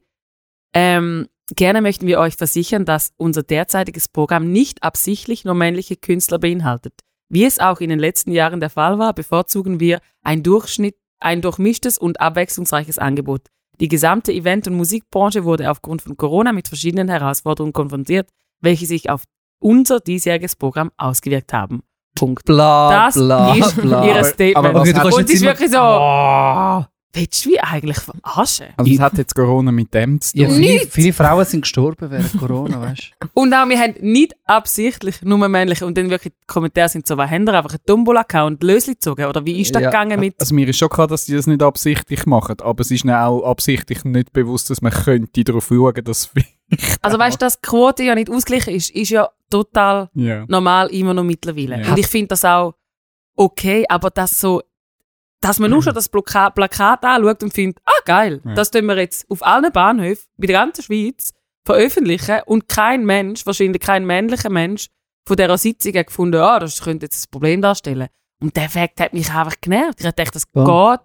S3: Ähm, gerne möchten wir euch versichern, dass unser derzeitiges Programm nicht absichtlich nur männliche Künstler beinhaltet. Wie es auch in den letzten Jahren der Fall war, bevorzugen wir ein Durchschnitt ein durchmischtes und abwechslungsreiches Angebot. Die gesamte Event- und Musikbranche wurde aufgrund von Corona mit verschiedenen Herausforderungen konfrontiert, welche sich auf unser diesjähriges Programm ausgewirkt haben. Punkt.
S4: Bla,
S3: Das
S4: bla,
S3: ist
S4: bla.
S3: ihr Statement.
S1: aber
S4: kannst
S3: und ist wirklich so,
S1: Ah.
S3: Willst du wie eigentlich verarschen?
S1: Also es hat jetzt Corona mit dem zu
S4: Ja,
S1: tun.
S4: viele, viele Frauen sind gestorben während Corona, weißt du?
S3: Und auch, wir haben nicht absichtlich nur männliche und dann wirklich die Kommentare sind so, was haben ihr einfach einen Tombola-Account Lösli gezogen? Oder wie ist das
S4: Ja.
S3: gegangen mit,
S1: Also mir ist schon klar, dass sie das nicht absichtlich machen, aber es ist ihnen auch absichtlich nicht bewusst, dass man könnte darauf schauen, dass
S3: also weißt du, dass die Quote ja nicht ausgeglichen ist, ist ja total
S1: ja.
S3: normal immer noch mittlerweile.
S1: Ja.
S3: Und ich finde das auch okay, aber das so, dass man nur schon das Plaka Plakat anschaut und findet, ah geil,
S1: Ja.
S3: das tun wir jetzt auf allen Bahnhöfen bei der ganzen Schweiz veröffentlichen und kein Mensch, wahrscheinlich kein männlicher Mensch von dieser Sitzung hat gefunden, ah, das könnte jetzt ein Problem darstellen. Und der Fakt hat mich einfach genervt. Ich dachte, das
S4: Ja.
S3: geht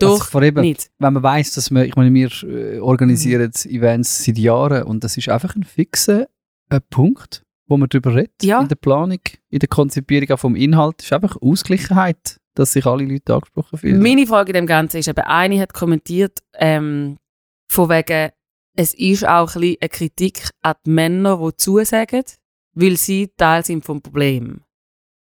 S3: doch
S4: Also eben,
S3: nicht.
S4: wenn man weiß, dass wir, ich meine, wir äh, organisieren Events seit Jahren und das ist einfach ein fixer äh, Punkt, wo man darüber redet
S3: Ja.
S4: in der Planung, in der Konzipierung auch vom Inhalt, ist einfach Ausgleichheit, dass sich alle Leute angesprochen fühlen.
S3: Meine Frage in dem Ganzen ist eben, eine hat kommentiert, ähm, von wegen, es ist auch ein bisschen eine Kritik an die Männer, die zusagen, weil sie Teil sind vom Problem.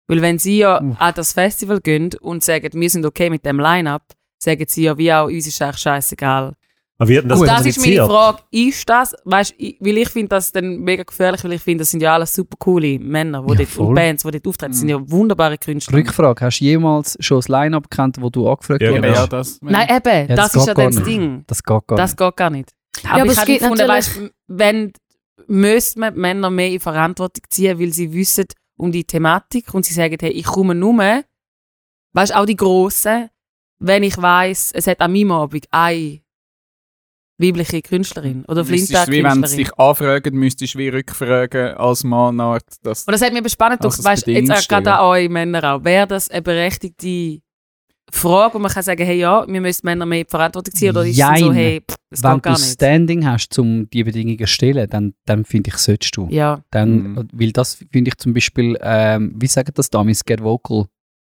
S3: Weil wenn sie ja
S4: Uff.
S3: an das Festival gehen und sagen, wir sind okay mit dem Line-Up, sagen sie ja wie auch, uns ist eigentlich scheißegal.
S5: Aber denn das
S3: Und das ist meine? Frage, ist das, weißt du, weil ich finde das dann mega gefährlich, weil ich finde, das sind ja alles super coole Männer, die
S4: Ja,
S3: dort, und Bands, die dort auftreten, das sind ja wunderbare Künstler.
S4: Rückfrage, hast du jemals schon das Line-Up gekannt, wo du angefragt
S5: Ja,
S4: wurdest?
S5: genau.
S1: ja, das,
S3: Nein, eben,
S4: Ja,
S3: das,
S4: das
S3: ist ja das. Ding.
S4: Das geht gar
S3: Das
S4: nicht.
S3: geht gar nicht. Aber,
S6: aber
S3: ich
S6: es
S3: habe
S6: gibt
S3: gefunden, weißt, wenn müssen wir Männer mehr in Verantwortung ziehen, weil sie wissen um die Thematik und sie sagen, hey, ich komme nur, weißt auch die Grossen, wenn ich weiß, es hat an meinem Abend eine weibliche Künstlerin oder
S1: du, wie wenn sie dich anfragen, müsstest du wie rückfragen als Mann, Art, dass
S3: Und das hat mir bespannend
S1: Also
S3: also
S1: das
S3: weißt, jetzt gerade an euch Männer auch. Wäre das eine berechtigte Frage, wo man kann sagen, hey, ja, wir müssen Männer mehr in Verantwortung ziehen, oder ist es so,
S4: Jein.
S3: hey, pff, das
S4: Wenn
S3: geht
S4: du
S3: gar nicht?
S4: Standing hast, um die Bedingungen zu stellen, dann, dann finde ich, solltest du.
S3: Ja,
S4: Dann,
S1: Mhm.
S4: Weil das finde ich zum Beispiel, ähm, wie sagen das damals, get vocal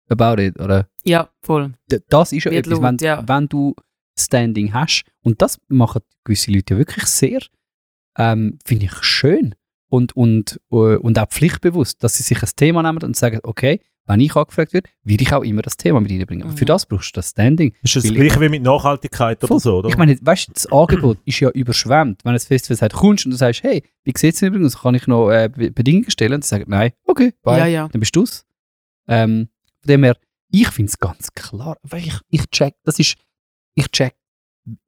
S4: about it, oder?
S3: ja, voll.
S4: D- Das ist ja
S3: Wird
S4: etwas,
S3: laut,
S4: wenn,
S3: ja.
S4: wenn du Standing hast, und das machen gewisse Leute ja wirklich sehr, ähm, finde ich schön und, und, äh, und auch pflichtbewusst, dass sie sich ein Thema nehmen und sagen, okay, wenn ich angefragt werde, werde ich auch immer das Thema mit reinbringen. Aber
S3: Mhm.
S4: für das brauchst du das Standing.
S5: Ist das gleiche wie mit Nachhaltigkeit oder
S4: Voll.
S5: so, oder?
S4: Ich meine, weißt du, das Angebot ist ja überschwemmt. Wenn ein Festival sagt, kommst und du sagst, hey, wie sieht es übrigens? Kann ich noch äh, Be- Bedingungen stellen? Und sie sagen, nein, okay, bye.
S3: Ja, ja.
S4: Dann bist du's. Ähm, von dem her, ich finde es ganz klar. Weil ich, ich check, das ist, ich check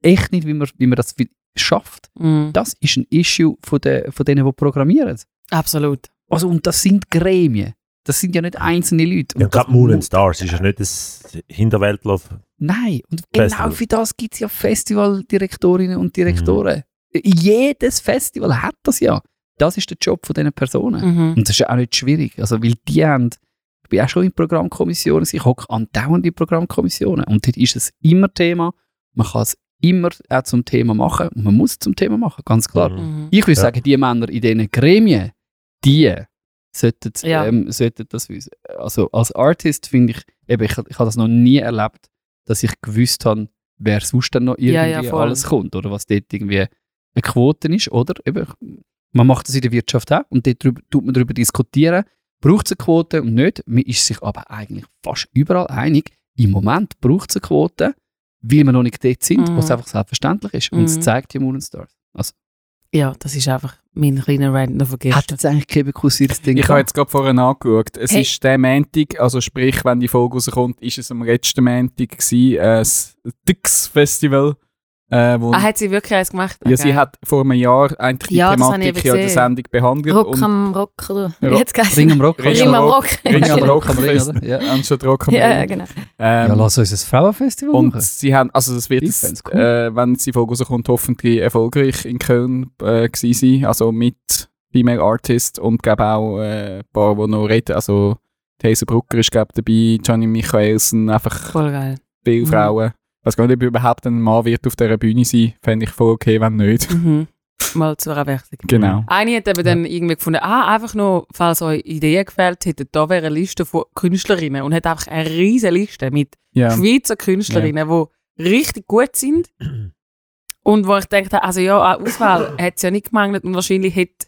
S4: echt nicht, wie man, wie man das schafft.
S3: Mhm.
S4: Das ist ein Issue von, de, von denen, die programmieren.
S3: Absolut.
S4: Also, und das sind Gremien. das sind ja nicht einzelne Leute. Und
S5: Ja, gerade
S4: das
S5: Moon and Stars ist ja nicht das Hinterwäldler.
S4: Nein, und genau
S5: Festival.
S4: für das gibt es ja Festivaldirektorinnen und
S5: Mhm.
S4: Direktoren. Jedes Festival hat das ja. Das ist der Job von diesen Personen.
S3: Mhm.
S4: Und das ist ja auch nicht schwierig. Also, weil die haben, bin auch schon in Programmkommissionen, ich hocke andauernd in Programmkommissionen. Und dort ist es immer Thema. Man kann es immer auch zum Thema machen. Und man muss es zum Thema machen, ganz klar.
S5: Mhm.
S3: Mhm.
S4: Ich würde
S5: Ja.
S4: sagen, die Männer in diesen Gremien, die sollten,
S3: Ja.
S4: ähm, sollten das wissen. Also als Artist finde ich, eben, ich, ich habe das noch nie erlebt, dass ich gewusst habe, wer sonst dann noch irgendwie
S3: Ja,
S4: alles kommt oder was dort irgendwie eine Quote ist. Oder eben, man macht das in der Wirtschaft auch und dort drüber, tut man darüber diskutieren, braucht es eine Quote und nicht. Man ist sich aber eigentlich fast überall einig, im Moment braucht es eine Quote, weil wir noch nicht dort sind,
S3: Mhm.
S4: wo es einfach selbstverständlich ist. Und es
S3: Mhm.
S4: zeigt die Moon and Stars. Also,
S3: Ja, das ist einfach mein kleiner Rant noch
S4: hat
S3: vergessen.
S4: jetzt eigentlich kein kursiertes Ding
S1: Ich habe jetzt gerade vorhin angeschaut. Es
S3: Hey.
S1: ist der Montag, also sprich, wenn die Folge rauskommt, ist es am letzten Montag gewesen, äh, das Dix-Festival. Äh, wo
S3: Ah, hat sie wirklich eins gemacht?
S1: ja, sie
S3: Okay.
S1: hat vor einem Jahr eigentlich die
S3: Ja, das
S1: Thematik ja in der. Sendung behandelt.
S6: Rock
S1: und
S6: am Rock, oder?
S1: Ja.
S6: Geheißen?
S4: Ring am Rock.
S1: Ring
S6: am
S1: am
S6: Rock.
S1: Ring am
S4: Rock
S1: Rock
S4: am Ring,
S1: Fest.
S4: oder? Ja.
S1: Anstatt Rock am
S6: Ja,
S1: Ring.
S6: genau.
S1: Ähm,
S4: ja, lass uns ein Frauenfestival
S1: Und
S4: machen.
S1: sie haben, also das wird,
S4: fänd's cool.
S1: äh, wenn die Folge rauskommt, hoffentlich erfolgreich in Köln äh, gewesen sein. Also mit Female Artist und glaube auch äh, ein paar, die noch reden. Also Theresa Brucker ist glaube dabei, Johnny Michaelsen, einfach
S3: Voll geil.
S1: viele
S3: Mhm.
S1: Frauen. Weiß gar nicht, ob überhaupt ein Mann wird auf dieser Bühne sein. Fände ich voll okay, wenn nicht.
S3: Mhm. Mal zur Abwechslung.
S1: Genau.
S3: Eine hat eben dann irgendwie gefunden, ah, einfach noch, falls euch Ideen gefällt hätten, da wäre eine Liste von Künstlerinnen und hat einfach eine riesige Liste mit
S1: Ja.
S3: Schweizer Künstlerinnen, die richtig gut sind. Und wo ich denke, also ja, Auswahl hat es ja nicht gemangelt und wahrscheinlich hätte,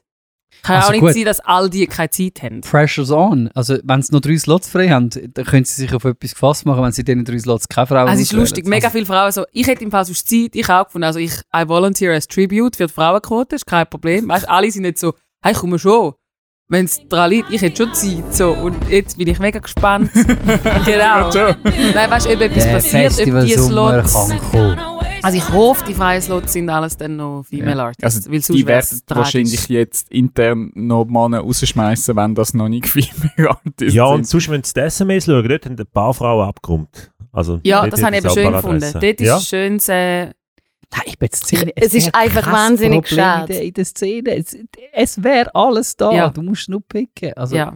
S3: kann
S4: Also
S3: auch nicht
S4: gut.
S3: sein, dass all die keine Zeit haben.
S4: Pressure's on. Also, wenn sie noch drei Slots frei haben, dann können sie sich auf etwas gefasst machen, wenn sie in diesen drei Slots keine Frau
S3: Also es ist lustig, mega
S4: Also,
S3: viele Frauen so, ich hätte im Fall sonst Zeit, ich auch gefunden, also ich, I volunteer as Tribute für die Frauenquote, ist kein Problem. Weißt, alle sind nicht so, hey, komm schon, wenn es dran liegt, ich hätte schon Zeit, so, und jetzt bin ich mega gespannt. genau. Nein, weißt du, ob etwas
S4: Der
S3: passiert, ob die Slots,
S4: kann kommen.
S3: Also ich hoffe, die freien Slots sind alles dann noch Female
S1: Ja.
S3: Artists,
S1: Also
S3: weil sonst
S1: die werden wahrscheinlich jetzt intern noch Männer rausschmeißen, wenn das noch nicht Female Artists
S5: Ja, und
S1: sind.
S5: sonst, wenn sie die SMS schauen, dort haben ein paar Frauen abgeräumt. Also,
S3: Ja,
S5: dort
S3: das habe ich
S5: es
S3: eben schön gefunden. Dort ist
S5: ja?
S3: ein schönes, äh,
S4: Nein, ich bin jetzt Szene.
S6: Es ist einfach wahnsinnig schade.
S4: In der, in der Szene. Es, es wäre alles da.
S3: Ja.
S4: Du musst nur picken. Also,
S3: ja.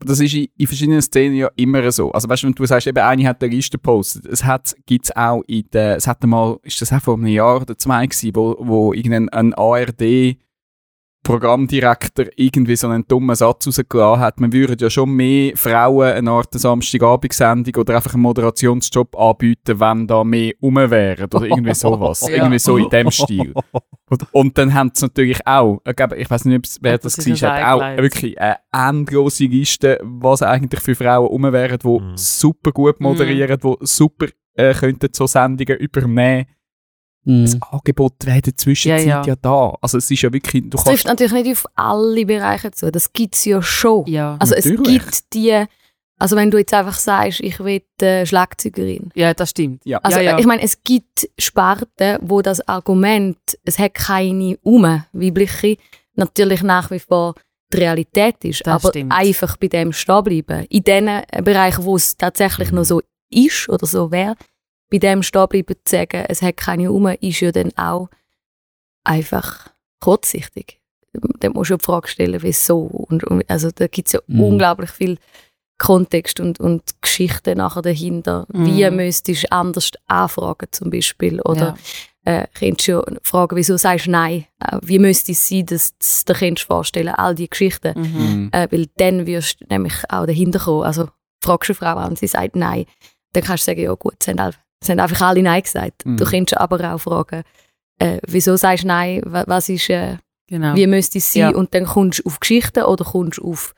S1: Das ist in, verschiedenen Szenen ja immer so. Also weißt du, wenn du sagst, eben eine hat eine Liste gepostet, es hat, gibt's auch in der, es hat einmal, ist das auch vor einem Jahr oder zwei gewesen, wo, wo irgendein ein ARD Programmdirektor irgendwie so einen dummen Satz rausgelassen hat, man würde ja schon mehr Frauen eine Art Samstagabendsendung oder einfach einen Moderationsjob anbieten, wenn da mehr rum wären oder irgendwie sowas.
S3: Ja.
S1: Irgendwie so in dem Stil. Und, und dann haben sie natürlich auch, ich, glaube, ich weiß nicht, wer das,
S3: das
S1: hat auch wirklich eine endlose Liste, was eigentlich für Frauen rum wären, die
S5: Mhm.
S1: super gut
S3: Mhm.
S1: moderieren, die super äh, könnten so Sendungen übernehmen.
S4: Mhm.
S1: Das Angebot wäre in der Zwischenzeit ja,
S3: Ja, ja.
S1: da. Also es ist ja wirklich, du
S6: trifft natürlich nicht auf alle Bereiche zu. Das gibt es ja schon.
S3: Ja.
S6: Also es
S1: Natürlich.
S6: gibt die, also wenn du jetzt einfach sagst, ich will äh, Schlagzeugerin.
S3: ja, das stimmt.
S1: Ja.
S6: Also
S3: ja, ja.
S6: ich meine, es gibt Sparten, wo das Argument, es hat keine Ume, weibliche, natürlich nach wie vor die Realität ist.
S3: Das
S6: aber
S3: stimmt.
S6: einfach bei dem stehen bleiben. In den Bereichen, wo es tatsächlich noch so ist oder so wäre, bei dem stehen bleiben zu sagen, es hat keine Ume, ist ja dann auch einfach kurzsichtig. Dann musst du ja die Frage stellen, wieso. Und, und, also da gibt es ja
S4: Mhm.
S6: unglaublich viel Kontext und, und Geschichten nachher dahinter. Wie
S3: Mhm.
S6: müsstest du anders anfragen zum Beispiel? Oder
S3: ja.
S6: äh, könntest du ja fragen, wieso sagst du nein? Äh, wie müsste es sein, dass du es dir könntest vorstellen all die Geschichten?
S3: Mhm.
S1: Mhm.
S6: Äh, weil dann wirst du nämlich auch dahinter kommen. Also fragst du eine Frau an und sie sagt nein, dann kannst du sagen, ja gut, es haben, all- es haben einfach alle nein gesagt.
S1: Mhm.
S6: Du könntest aber auch fragen, äh, wieso sagst du nein? Wa- Was ist, äh,
S3: Genau.
S6: wie müsste es sein?
S3: Ja.
S6: Und dann kommst du auf Geschichten oder kommst du auf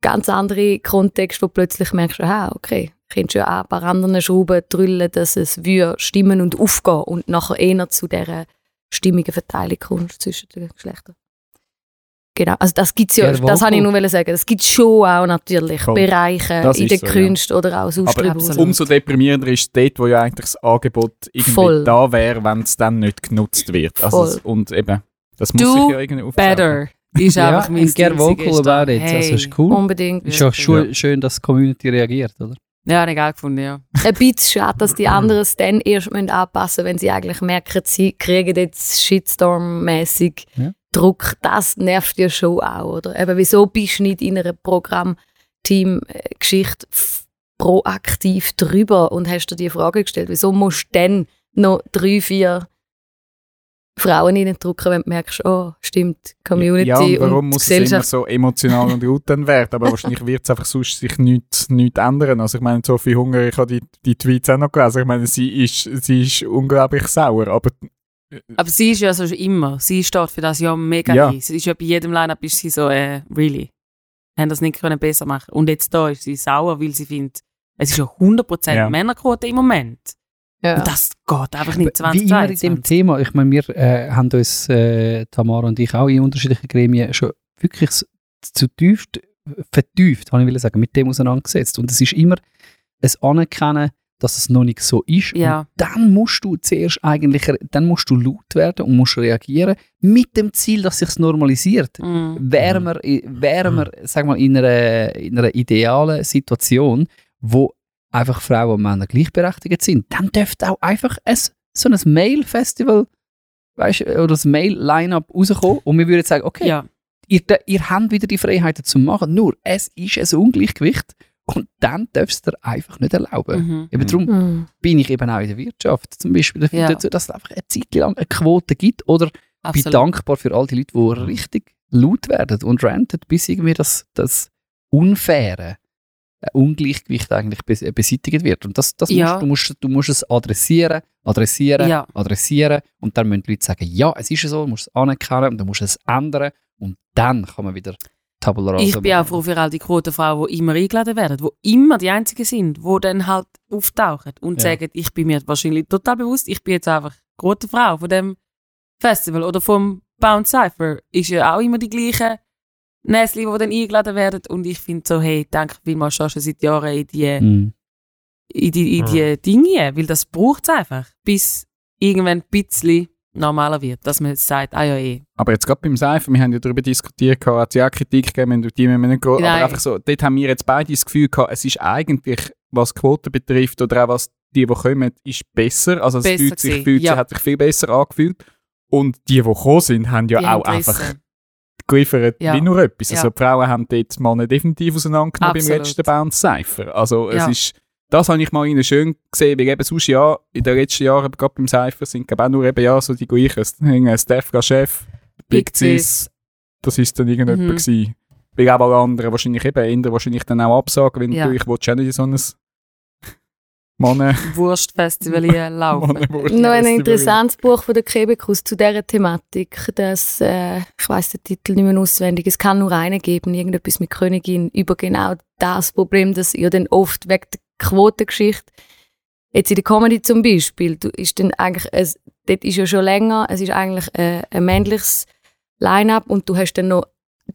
S6: ganz andere Kontexte, wo du plötzlich merkst, ah, okay, könntest du ja auch ein paar anderen Schrauben drüllen, dass es würde stimmen und aufgehen und nachher eher zu dieser stimmigen Verteilung kommst zwischen den Geschlechtern. Genau, also das gibt's ja, das wollte ich nur sagen. Es gibt schon auch natürlich
S1: Voll.
S6: Bereiche
S1: Das
S6: in der
S1: so, ja.
S6: Kunst oder auch sonst
S1: Aber
S6: drüber.
S1: umso deprimierender ist es dort, wo ja eigentlich das Angebot irgendwie
S6: Voll.
S1: da wäre, wenn es dann nicht genutzt wird. Also
S6: Voll.
S1: es, und eben, das muss
S3: Do
S1: sich ja irgendwie aufsaugen.
S3: Better. ist
S4: Ja,
S3: einfach mein
S4: get
S3: Ding
S4: vocal about it. Also ist cool.
S6: Unbedingt.
S4: Ist ja
S3: Wirklich.
S4: schön, schön, dass die Community reagiert, oder?
S3: Ja, habe ich geil gefunden, ja.
S6: Ein bisschen schade, dass die anderen es dann erst müssen anpassen müssen, wenn sie eigentlich merken, sie kriegen jetzt Shitstorm-mäßig
S4: Ja.
S6: Druck. Das nervt ja schon auch, oder? Eben, wieso bist du nicht in einer Programmteam-Geschichte f- proaktiv drüber und hast dir die Frage gestellt, wieso musst du dann noch drei, vier Frauen reindrücken, wenn du merkst, oh, stimmt, Community
S1: ja, und warum
S6: und
S1: muss es immer so emotional und gut dann werden? Aber wahrscheinlich wird es einfach sonst sich nichts nicht ändern. Also ich meine, Sophie Hunger, ich habe die, die Tweets auch noch gelesen. Ich meine, sie ist, sie ist unglaublich sauer, aber
S3: Aber sie ist ja so schon immer. Sie steht für das ja mega
S1: Ja.
S3: ein. Sie ist ja bei jedem Line-Up ist sie so, äh, really. Haben das nicht können besser machen. Und jetzt da ist sie sauer, weil sie findet, es ist ja 100%
S1: Ja.
S3: Männerquote im Moment.
S6: Ja.
S3: Und das geht einfach nicht
S4: Wie immer in dem
S3: 2022.
S4: Thema, ich meine, wir äh, haben uns, äh, Tamara und ich, auch in unterschiedlichen Gremien schon wirklich zu tief, vertieft, habe ich will sagen, mit dem auseinandergesetzt. Und es ist immer ein Anerkennen, dass es noch nicht so ist.
S3: Ja.
S4: Und dann musst du zuerst eigentlich, dann musst du laut werden und musst reagieren, mit dem Ziel, dass sich normalisiert.
S3: Mm.
S4: Wären wir, wären wir sag mal, in, einer, in einer idealen Situation, wo einfach Frauen und Männer gleichberechtigt sind, dann dürfte auch einfach ein, so ein Mail-Festival weißt, oder ein Mail-Line-Up rauskommen und wir würden sagen, okay,
S3: Ja,
S4: ihr, ihr habt wieder die Freiheiten zu machen, nur es ist ein Ungleichgewicht und dann darfst du dir einfach nicht erlauben.
S3: mhm.
S4: Eben darum
S6: Mhm.
S4: bin ich eben auch in der Wirtschaft zum Beispiel dafür,
S3: Ja.
S4: dazu, dass es einfach eine Zeit lang eine Quote gibt oder bin
S3: absolut.
S4: dankbar für all die Leute, die richtig laut werden und ranten, bis irgendwie das, das Unfaire, äh, Ungleichgewicht eigentlich bes äh, beseitigt wird. Und das, das
S3: Ja.
S4: musst, du, musst, du musst es adressieren, adressieren,
S3: Ja.
S4: adressieren und dann müssen die Leute sagen, ja, es ist so, du musst es anerkennen und du musst es ändern und dann kann man wieder Tabula Rasa
S3: Ich bin auch froh für all die Quotenfrauen, die immer eingeladen werden, die immer die Einzigen sind, die dann halt auftauchen und
S4: Ja.
S3: sagen, ich bin mir wahrscheinlich total bewusst, ich bin jetzt einfach Quotenfrau von dem Festival oder vom Bounce Cypher. Ist ja auch immer die gleichen Näsli, die dann eingeladen werden und ich finde so, hey, danke vielmals schon schon seit Jahren in die,
S4: Mhm.
S3: in die, in die Dinge, weil das braucht es einfach, bis irgendwann ein bisschen normaler wird, dass man sagt, ah ja eh.
S1: Aber jetzt gerade beim Seifen, wir haben ja darüber diskutiert, hat es ja auch Kritik gegeben, wenn du die wir nicht gehen. Aber
S3: Nein.
S1: einfach so, dort haben wir jetzt beide das Gefühl gehabt, es ist eigentlich, was Quoten betrifft oder auch was die, die kommen, ist besser. Also es
S3: Besser
S1: fühlt sich, fühlt sich,
S3: ja.
S1: hat sich viel besser angefühlt. Und die, die gekommen sind, haben ja
S3: Die
S1: auch
S3: haben
S1: einfach geliefert
S3: Ja.
S1: wie nur etwas.
S3: Ja.
S1: Also die Frauen haben dort mal nicht definitiv auseinandergenommen beim
S3: Absolut.
S1: letzten Bounce Cypher. Also es ist, das habe ich mal ihnen schön gesehen, weil eben sonst ja, in den letzten Jahren, gerade beim Cypher, sind glaube auch nur eben ja so die gleichen, Stefka Chef, Big
S3: Big
S1: Cis, das ist dann irgendjemand
S3: Mhm.
S1: gewesen. Weil auch alle anderen wahrscheinlich eben, eher wahrscheinlich dann auch absagen, wenn
S3: Ja.
S1: du, ich willst auch nicht in so ein Mann,
S3: Wurstfestival hier laufen.
S6: Noch ein interessantes Buch von der Kebekus zu dieser Thematik. Das, äh, ich weiß den Titel nicht mehr auswendig. Es kann nur einen geben, irgendetwas mit Königin über genau das Problem, dass ihr dann oft wegen der Quotengeschichte jetzt in der Comedy zum Beispiel, du ist dann eigentlich, es, dort ist ja schon länger, es ist eigentlich äh, ein männliches Line-up und du hast dann noch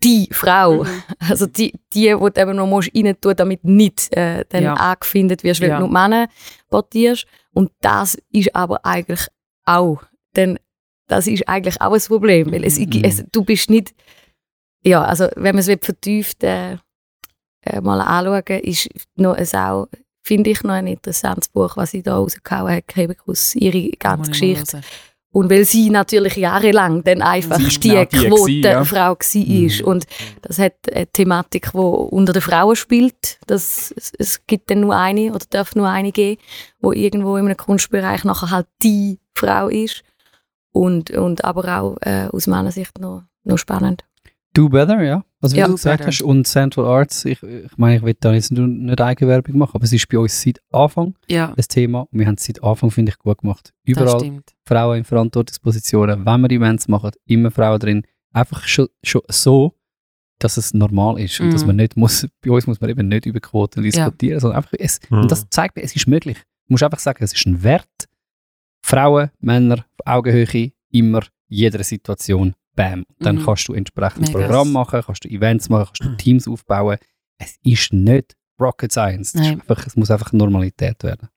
S6: die Frau, also die, die, die du eben noch musst rein tun, damit nicht äh, dann
S3: Ja.
S6: angefindet wirst, weil
S3: Ja.
S6: du nur Männer portierst. Und das ist aber eigentlich auch, denn das ist eigentlich auch ein Problem, weil es,
S4: Mhm.
S6: es, du bist nicht, ja, also wenn man es vertieft äh, äh, mal anschauen, ist noch ein auch, finde ich noch ein interessantes Buch, was sie da rausgehauen hat, Kebekus, ihre ganze
S3: Muss ich mal
S6: Geschichte. Und weil sie natürlich jahrelang dann einfach die
S1: genau die gewesen, ja.
S6: Quotenfrau war.
S4: Mhm.
S6: Und das hat eine Thematik, die unter den Frauen spielt. Das, es, es gibt dann nur eine oder darf nur eine geben, wo irgendwo in einem Kunstbereich nachher halt die Frau ist. Und, und aber auch äh, aus meiner Sicht noch, noch spannend.
S4: Do Better, ja. Also wie
S6: Ja.
S4: du gesagt
S3: Better.
S4: hast, und Central Arts, ich, ich meine, ich will da jetzt nur- nicht Eigenwerbung machen, aber es ist bei uns seit Anfang
S3: Ja,
S4: ein Thema und wir haben es seit Anfang, finde ich, gut gemacht.
S3: das
S4: Überall. Frauen in Verantwortungspositionen, wenn wir Events machen, immer Frauen drin. Einfach schon, schon so, dass es normal ist und dass man nicht muss, bei uns muss man eben nicht über Quoten diskutieren, sondern einfach, es,
S5: Mhm.
S4: und das zeigt mir, es ist möglich. Du musst einfach sagen, es ist ein Wert. Frauen, Männer, Augenhöhe, immer, jeder Situation, bam. Dann
S3: Mhm.
S4: kannst du entsprechend
S3: Mega.
S4: Programm machen, kannst du Events machen, kannst du Teams aufbauen. Es ist nicht Rocket Science. Einfach, es muss einfach Normalität werden.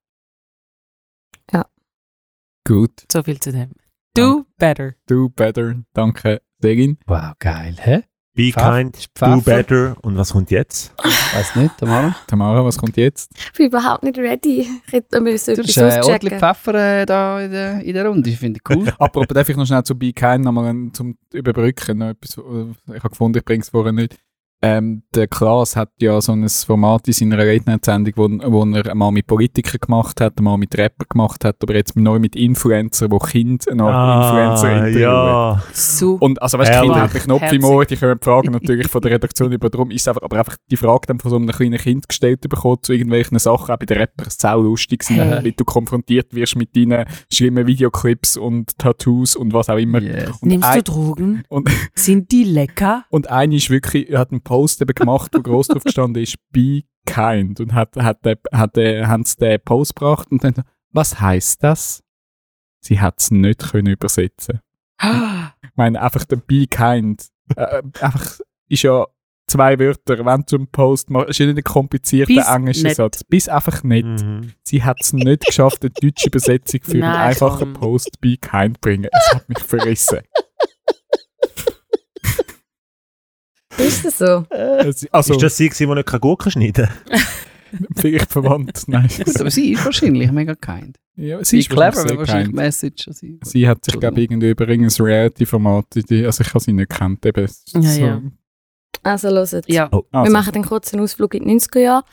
S1: Gut,
S3: So viel zu dem. Do better.
S1: do better. Danke, Segin.
S4: Wow, geil, hä?
S5: Be
S4: Pfeff-
S5: kind,
S4: ist
S5: do better. Und was kommt jetzt?
S4: Weiß nicht, Tamara.
S1: Tamara, was kommt jetzt?
S6: Ich bin überhaupt nicht ready. Ich hätte müssen
S4: Du
S6: etwas
S4: hast äh, ordentlich
S6: auschecken.
S4: Pfeffer äh, da in der, in der Runde. Ich finde ich cool.
S1: Apropos, darf ich noch schnell zu Be Kind nochmal ein- zum Überbrücken noch etwas, äh, ich habe gefunden, ich bringe es vorher nicht. Ähm, der Klaas hat ja so ein Format in seiner Late-Night-Sendung, wo, wo er einmal mit Politikern gemacht hat, einmal mit Rappern gemacht hat, aber jetzt neu mit Influencern, wo Kinder eine Art Influencer interviewen.
S5: ja.
S3: So.
S1: Und also weißt, die
S5: Herrlich.
S1: Kinder haben den Knopf im. Ohr, die können Fragen natürlich von der Redaktion über drum, ist einfach, aber einfach die Frage dann von so einem kleinen Kind gestellt bekommen zu irgendwelchen Sachen, auch bei den Rappern, sau lustig sind,
S6: Hey.
S1: weil du konfrontiert wirst mit deinen schlimmen Videoclips und Tattoos und was auch immer.
S4: Yes.
S1: Und
S3: Nimmst
S1: ein-
S3: du Drogen?
S1: Und,
S3: Sind die lecker?
S1: und eine ist wirklich, hat einen Post eben gemacht, wo groß drauf gestanden ist, be kind. Und hat, hat, der- hat, der- haben sie den Post gebracht und dann, was heißt das? Sie hat es nicht können übersetzen. Ich meine, einfach der be kind. Äh, einfach ist ja zwei Wörter, wenn du einen Post machst, ist ja nicht ein komplizierter englischer. Satz. Bis einfach nicht.
S5: Mhm.
S1: Sie hat es nicht geschafft, eine deutsche Übersetzung für einen
S3: Nein,
S1: einfachen
S3: komm.
S1: Post be kind zu bringen. Es hat mich verrissen.
S6: Ist das so?
S1: Es- Also,
S5: ist das sie, die nicht keine Gurken schneiden
S1: vielleicht verwandt. Nein.
S4: Gut, aber sie ist wahrscheinlich mega kind.
S1: Ja, sie
S4: Sie
S1: ist
S4: clever,
S1: wahrscheinlich
S4: wenn wahrscheinlich
S1: kind.
S4: Message an sie.
S1: Sie hat sich, glaube ich, irgendwie über irgendein Reality-Format, die- also ich habe sie nicht kennt. Eben,
S3: Ja,
S1: so,
S3: ja.
S6: Also hört.
S3: Ja.
S5: Oh.
S1: Also,
S6: Wir machen einen kurzen Ausflug in die 90er Jahre.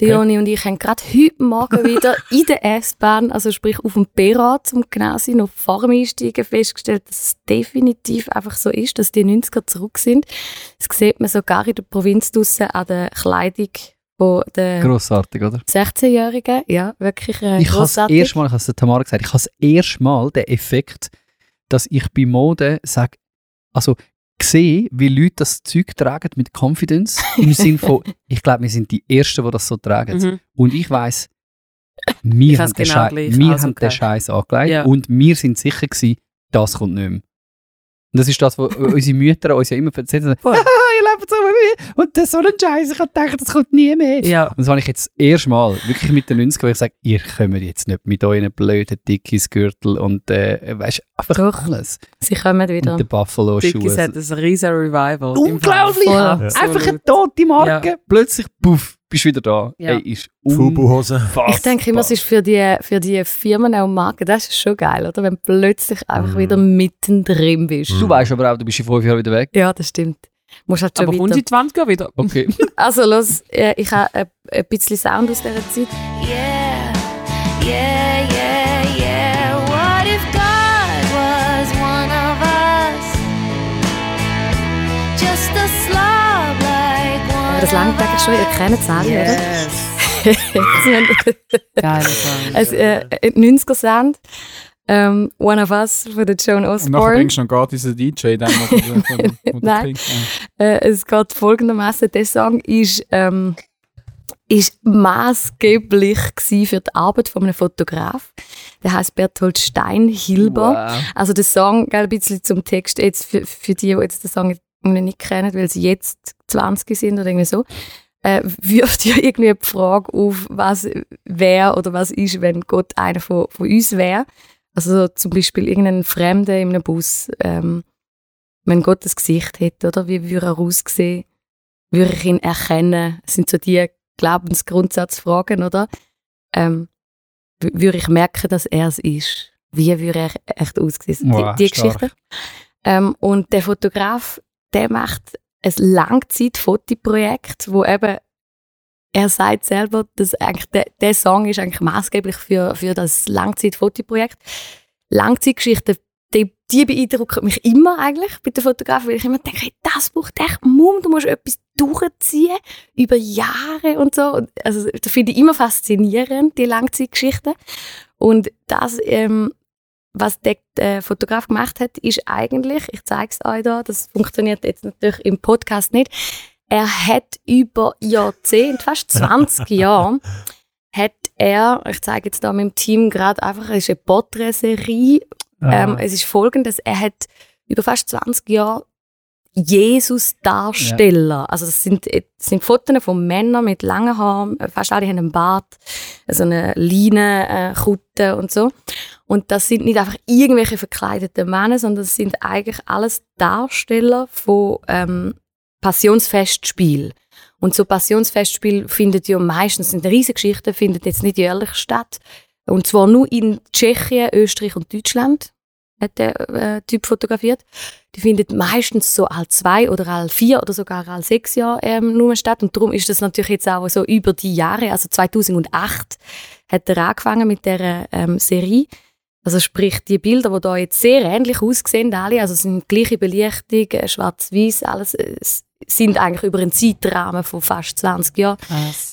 S6: Die
S1: Okay.
S6: Joni und ich haben gerade heute Morgen wieder in der S-Bahn, also sprich auf dem Perat zum genau sein, noch vor dem Einsteigen festgestellt, dass es definitiv einfach so ist, dass die 90er zurück sind. Das sieht man sogar in der Provinz draussen an der Kleidung von den
S4: Grossartig, oder?
S6: 16-Jährigen. Ja, wirklich äh,
S4: ich habe das
S6: grossartig.
S4: erste Mal, ich habe es der Tamara gesagt, ich habe das erste Mal den Effekt, dass ich bei Mode sage, also sehe, wie Leute das Zeug tragen mit Confidence, im Sinn von, ich glaube, wir sind die Ersten, die das so tragen.
S3: Mhm.
S4: Und ich weiss,
S3: Ich
S4: wir
S3: hab's
S4: haben, den,
S3: genau
S4: Schei wir
S3: also
S4: haben den. Scheiß angelegt
S3: Ja.
S4: und wir sind sicher gewesen, das kommt nicht mehr. Und das ist das, was unsere Mütter uns ja immer erzählt lebt so wie wir. Und das ist so ein Scheiß, ich habe gedacht, das kommt nie mehr.
S3: Ja.
S4: Und das habe ich jetzt das erste Mal, wirklich mit den 90 wo ich sage, ihr kommt jetzt nicht mit euren blöden Dickies-Gürtel und äh, weißt, einfach
S6: Doch.
S4: alles.
S6: Sie kommen wieder.
S4: Und den Buffalo-Schuhe.
S3: Dickis hat ein riesen Revival.
S4: Unglaublich!
S3: Absolut.
S4: Einfach eine tote Marke. Plötzlich, puff, bist du wieder da.
S3: Ja.
S4: Ey, ist
S5: Fubu-Hose.
S6: Ich denke immer, es ist für die, für die Firmen und Marken, das ist schon geil, oder? Wenn du plötzlich einfach
S5: Mhm.
S6: wieder mittendrin bist.
S4: Du weißt aber auch, du bist in fünf Jahren wieder weg.
S6: Ja, das stimmt. Musst halt schon
S3: Aber
S6: weiter.
S3: in 20 Jahre wieder?
S4: Okay.
S6: Also los, äh, ich habe ein, ein bisschen Sound aus dieser Zeit.
S7: Yeah, yeah, yeah, yeah. What if God was one of us? Just a slob like one
S6: Aber das langt eigentlich schon, ihr kennt es alle, oder?
S3: Geil.
S6: Es, äh, äh, 90er Sound. Ähm, one of Us von der Joan
S1: und nachher
S6: Osborne.
S1: bringst du noch gar diesen DJ, den wo du- wo du
S6: Nein. Äh, es geht folgendermaßen: Der Song ist, ähm, ist maßgeblich für die Arbeit von einem Fotograf. Der heißt Berthold Steinhilber.
S4: Wow.
S6: Also der Song, gell, ein bisschen zum Text, jetzt für, für die, die jetzt den Song nicht kennen, weil sie jetzt 20 sind oder irgendwie so, äh, wirft ja irgendwie die Frage auf, was wäre oder was ist, wenn Gott einer von, von uns wäre. Also so zum Beispiel irgendein Fremder in einem Bus, ähm, wenn Gott das Gesicht hätte, oder? Wie würde er aussehen? Würde ich ihn erkennen? Das sind so die Glaubensgrundsatzfragen, oder? Ähm, würde ich merken, dass er es ist? Wie würde er echt aussehen?
S4: Wow,
S6: die die. Geschichte. Ähm, und der Fotograf, der macht ein Langzeit-Fotoprojekt, wo eben er sagt selber, dass eigentlich der, der Song ist eigentlich maßgeblich für, für das Langzeit-Fotoprojekt. Langzeitgeschichten, die, die beeindrucken mich immer eigentlich bei den Fotografen, weil ich immer denke, hey, das braucht echt Mumm, du musst etwas durchziehen über Jahre und so. Also das finde ich immer faszinierend, die Langzeitgeschichten. Und das, ähm, was der äh, Fotograf gemacht hat, ist eigentlich, ich zeige es euch da, das funktioniert jetzt natürlich im Podcast nicht, er hat über Jahrzehnte, fast 20 Jahre, hat er, ich zeige jetzt da meinem Team gerade einfach, es ist eine Porträtserie, ähm, es ist folgendes, er hat über fast 20 Jahre Jesus-Darsteller, also das sind, das sind Fotos von Männern mit langen Haaren, fast alle haben einen Bart, so eine Leine, äh, Kutte und so. Und das sind nicht einfach irgendwelche verkleideten Männer, sondern das sind eigentlich alles Darsteller von ähm, Passionsfestspiel. Und so Passionsfestspiel findet ja meistens in der Riesengeschichte findet jetzt nicht jährlich statt. Und zwar nur in Tschechien, Österreich und Deutschland hat der äh, Typ fotografiert. Die findet meistens so alle zwei oder alle vier oder sogar alle sechs Jahre ähm, nur statt. Und darum ist das natürlich jetzt auch so über die Jahre. Also 2008 hat er angefangen mit der ähm, Serie. Also sprich, die Bilder, die da jetzt sehr ähnlich aussehen, alle, also sind gleiche Belichtung, äh, schwarz-weiß, alles, äh, sind eigentlich über einen Zeitrahmen von fast 20 Jahren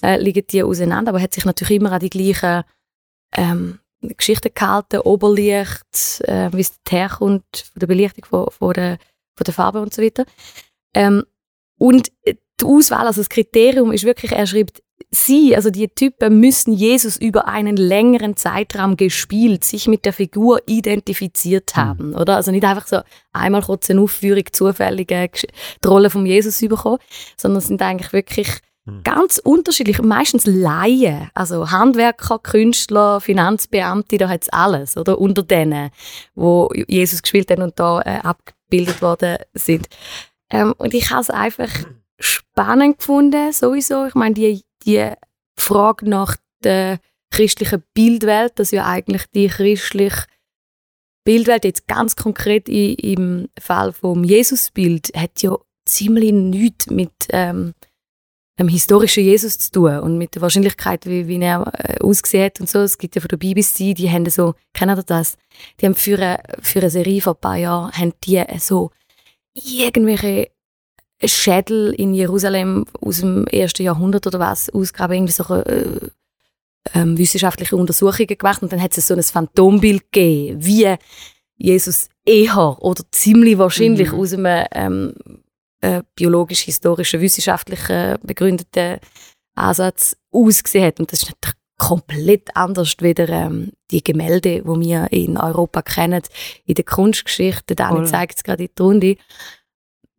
S6: äh, liegen die auseinander, aber hat sich natürlich immer an die gleichen ähm, Geschichten gehalten, Oberlicht, äh, wie es herkommt, von der Belichtung, von, von, der, von der Farbe und so weiter. Ähm, und die Auswahl, also das Kriterium ist wirklich, er schreibt, sie, also die Typen müssen Jesus über einen längeren Zeitraum gespielt, sich mit der Figur identifiziert haben, oder? Also nicht einfach so einmal kurz eine Aufführung zufällige Gesch- die Rolle von Jesus bekommen, sondern es sind eigentlich wirklich
S5: Hm.
S6: ganz unterschiedlich, meistens Laien, also Handwerker, Künstler, Finanzbeamte, da hat es alles, oder? Unter denen, wo Jesus gespielt haben und da äh, abgebildet worden sind. Ähm, und ich habe es einfach spannend gefunden, sowieso. Ich meine, die, die Frage nach der christlichen Bildwelt, dass ja eigentlich die christliche Bildwelt jetzt ganz konkret i, im Fall vom Jesusbild hat ja ziemlich nichts mit ähm, historischen Jesus zu tun und mit der Wahrscheinlichkeit, wie, wie er äh, ausgesehen hat und so. Es gibt ja von der BBC, die haben so, kennt ihr das? Die haben für eine, für eine Serie vor ein paar Jahren, haben die so irgendwelche Schädel in Jerusalem aus dem ersten Jahrhundert oder was ausgraben, irgendwie so äh, ähm, wissenschaftliche Untersuchungen gemacht und dann hat es so ein Phantombild gegeben, wie Jesus eher oder ziemlich wahrscheinlich
S3: Mhm.
S6: aus einem ähm, äh, biologisch-historischen, wissenschaftlichen begründeten Ansatz ausgesehen hat. Und das ist natürlich komplett anders wieder ähm, die Gemälde, die wir in Europa kennen, in der Kunstgeschichte. Dani zeigt es gerade in die Runde,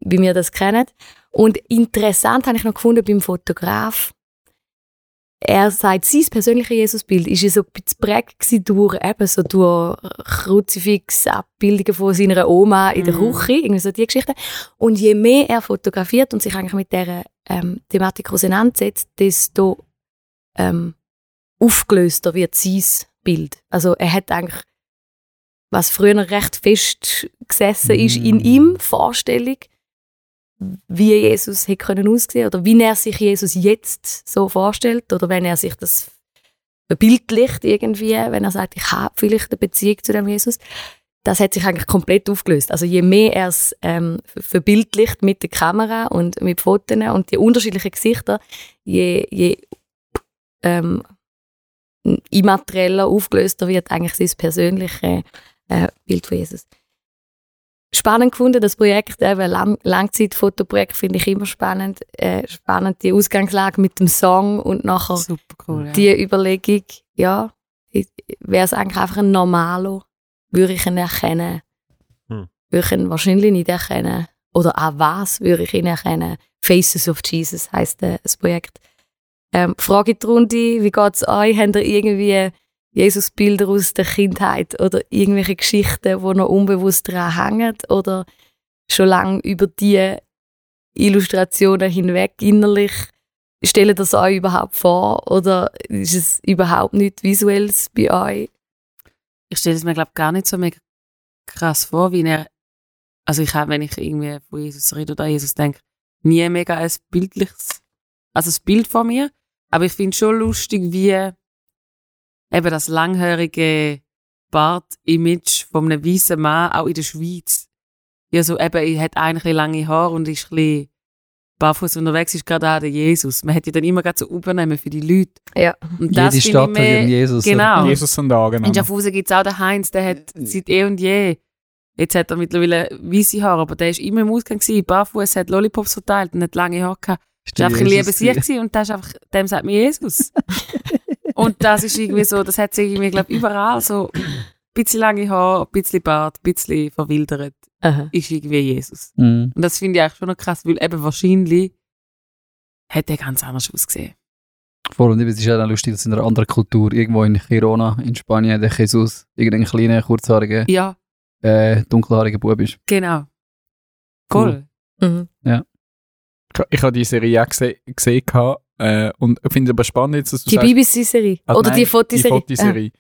S6: wie wir das kennen. Und interessant habe ich noch gefunden beim Fotograf, er sagt, sein persönliches Jesusbild ist ja so ein bisschen geprägt durch, eben so durch Kruzifix-Abbildungen von seiner Oma in der
S3: Mhm.
S6: Küche, irgendwie so die Geschichte. Und je mehr er fotografiert und sich eigentlich mit dieser ähm, Thematik auseinandersetzt, desto ähm, aufgelöster wird sein Bild. Also er hat eigentlich, was früher recht fest gesessen ist in
S4: Mm.
S6: ihm, Vorstellung, wie Jesus hätte können aussehen oder wie er sich Jesus jetzt so vorstellt oder wenn er sich das verbildlicht irgendwie, wenn er sagt, ich habe vielleicht eine Beziehung zu dem Jesus, das hat sich eigentlich komplett aufgelöst. Also je mehr er es ähm, ver- verbildlicht mit der Kamera und mit Fotos und die unterschiedlichen Gesichter, je, je ähm, immaterieller, aufgelöster wird eigentlich sein persönliches äh, Bild von Jesus. Spannend gefunden, das Projekt, eben Lang Langzeitfotoprojekt finde ich immer spannend. Äh, spannend die Ausgangslage mit dem Song und nachher
S3: Super cool, ja.
S6: die Überlegung, ja, wäre es eigentlich einfach ein Normalo, würde ich ihn erkennen.
S5: Hm.
S6: Würde ich ihn wahrscheinlich nicht erkennen. Oder an was würde ich ihn erkennen? Faces of Jesus heisst äh, das Projekt. Ähm, Frage in die Runde, wie geht es euch? Habt ihr irgendwie Jesus-Bilder aus der Kindheit oder irgendwelche Geschichten, die noch unbewusst dran hängen? Oder schon lange über die Illustrationen hinweg innerlich Stellt das euch überhaupt vor oder ist es überhaupt nicht Visuelles bei euch?
S3: ich stelle es mir glaube gar nicht so mega krass vor, wie er, also ich habe, wenn ich irgendwie von Jesus rede oder an Jesus denke, nie mega ein bildliches, also das Bild von mir, aber ich finde schon lustig, wie eben das langhörige Bart-Image von einem weißen Mann auch in der Schweiz, ja so eben, er hat eigentlich lange Haare und ist ein bisschen barfuß unterwegs, ist gerade auch der Jesus. Man hat ja dann immer gerade so übernehmen für die Leute.
S6: Ja.
S3: Und das
S4: Jede Stadt
S3: ich
S4: hat ihren
S3: mehr,
S4: Jesus.
S3: Genau.
S1: Jesus und Augen.
S3: in Schaffhausen gibt es auch den Heinz, der hat seit eh und je, jetzt hat er mittlerweile weiße Haare, aber der ist immer im Ausgang barfuß, hat Lollipops verteilt und hat lange Haare gehabt. Das war einfach ein lieber Sieg gewesen und das ist einfach, dem sagt mir Jesus. und das ist irgendwie so, das hat sich irgendwie, glaube überall so ein bisschen lange Haare, ein bisschen Bart, ein bisschen verwildert,
S6: Aha.
S3: ist irgendwie Jesus.
S4: Mhm.
S3: Und das finde ich eigentlich schon noch krass, weil eben wahrscheinlich hat er ganz anders ausgesehen.
S4: Vor allem, es ist ja auch lustig, dass in einer anderen Kultur, irgendwo in Girona, in Spanien, der Jesus irgendein kleiner, kurzhaariger,
S3: Ja,
S4: äh, dunkelhaariger Bub ist.
S3: genau. Cool.
S6: Mhm.
S1: Ich, ich habe die Serie auch gese gesehen gehabt, äh, und ich finde es aber spannend, jetzt, dass du
S6: Die BBC-Serie.
S1: Also
S6: Oder
S1: nein,
S6: die Fotoserie.
S1: Die Fotoserie.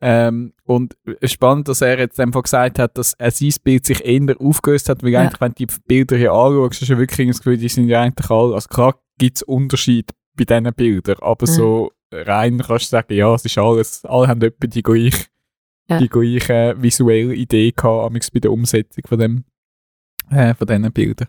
S1: Ähm, und spannend, dass er jetzt einfach gesagt hat, dass er sein Bild sich eher aufgelöst hat, weil
S6: Ja.
S1: eigentlich, wenn du die Bilder hier anschaust, hast du wirklich das Gefühl, die sind ja eigentlich alle, also klar gibt es Unterschiede bei diesen Bildern, aber
S6: Mhm.
S1: so rein kannst du sagen, ja, es ist alles, alle haben etwa die gleiche,
S6: Ja.
S1: die gleiche visuelle Idee gehabt, bei der Umsetzung von dem, äh, von diesen Bildern.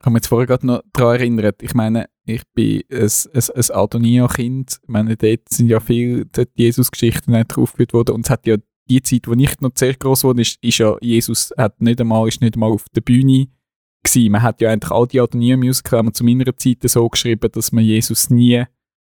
S1: Ich habe mich jetzt vorher gerade noch daran erinnert, ich meine, ich bin ein, ein, ein Adonia-Kind, ich meine, dort sind ja viele Jesus-Geschichten nicht draufgeführt worden und es hat ja die Zeit, wo ich noch sehr groß wurde, ist, ist ja Jesus hat nicht einmal, ist nicht einmal auf der Bühne gewesen. Man hat ja eigentlich all die Adonia-Musical zu meiner Zeit so geschrieben, dass man Jesus nie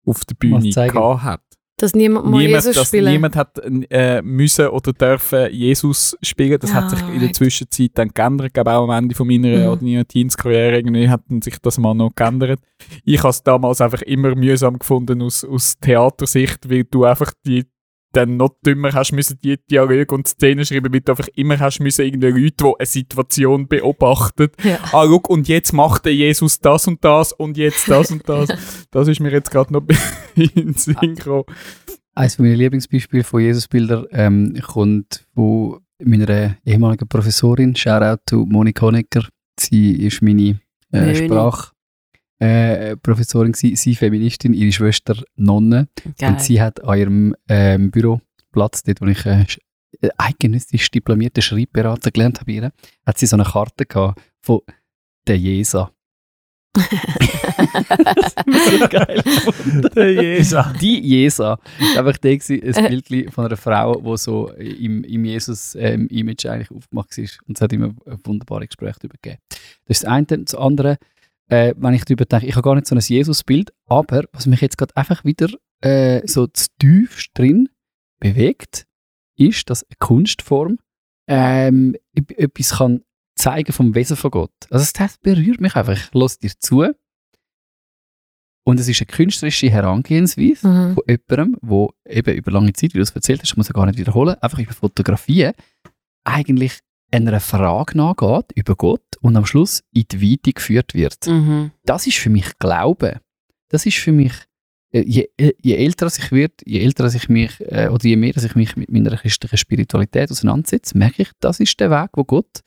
S1: auf der Bühne gehabt hat.
S6: Dass niemand mal
S1: Niemand,
S6: Jesus spielen
S1: niemand hat äh, müssen oder dürfen Jesus spielen. Das hat sich in der
S6: Right.
S1: Zwischenzeit dann geändert. Ich glaube auch am Ende von meiner
S6: Mhm.
S1: Adonia Teens Karriere irgendwie hat sich das mal noch geändert. Ich habe es damals einfach immer mühsam gefunden aus, aus Theatersicht, weil du einfach die dann noch dümmer hast müssen die Dialoge und Szenen schreiben, weil du einfach immer hast müssen irgendwie Leute, die eine Situation beobachten.
S6: Ja.
S1: Ah, guck, und jetzt macht der Jesus das und das und jetzt das und das. Das ist mir jetzt gerade noch in den Sinn gekommen.
S4: Eines meiner Lieblingsbeispiele von Jesusbildern ähm, kommt von meiner ehemaligen Professorin. Shoutout to Monika Honecker. Sie ist meine äh,
S3: Möni.
S4: Äh, Professorin gewesen, sie Feministin, ihre Schwester Nonne.
S3: Geil.
S4: Und sie hat an ihrem ähm, Büroplatz, dort wo ich äh, äh, eidgenössisch diplomierten Schreibberater gelernt habe, bei ihr, hat sie so eine Karte gehabt von der Jesa. so geil.
S5: Der Jesa.
S4: Die Jesa. Einfach da gewesen, ein Bild von einer Frau, die so im, im Jesus-Image eigentlich aufgemacht ist. Und es hat immer wunderbare Gespräche darüber gegeben. Das ist das eine. Das andere, äh, wenn ich darüber denke, ich habe gar nicht so ein Jesus-Bild, aber was mich jetzt gerade einfach wieder äh, so zu tief drin bewegt, ist, dass eine Kunstform ähm, etwas kann zeigen vom Wesen von Gott. Also das berührt mich einfach. Ich lasse dir zu. Und es ist eine künstlerische Herangehensweise
S6: Mhm.
S4: von jemandem, wo eben über lange Zeit, wie du es erzählt hast, ich muss ja gar nicht wiederholen, einfach über Fotografien eigentlich einer Frage nachgeht über Gott und am Schluss in die Weite geführt wird.
S3: Mhm.
S4: Das ist für mich Glaube. Das ist für mich, äh, je, äh, je älter ich werde, je älter ich mich, äh, oder je mehr dass ich mich mit meiner christlichen Spiritualität auseinandersetze, merke ich, das ist der Weg, wo Gott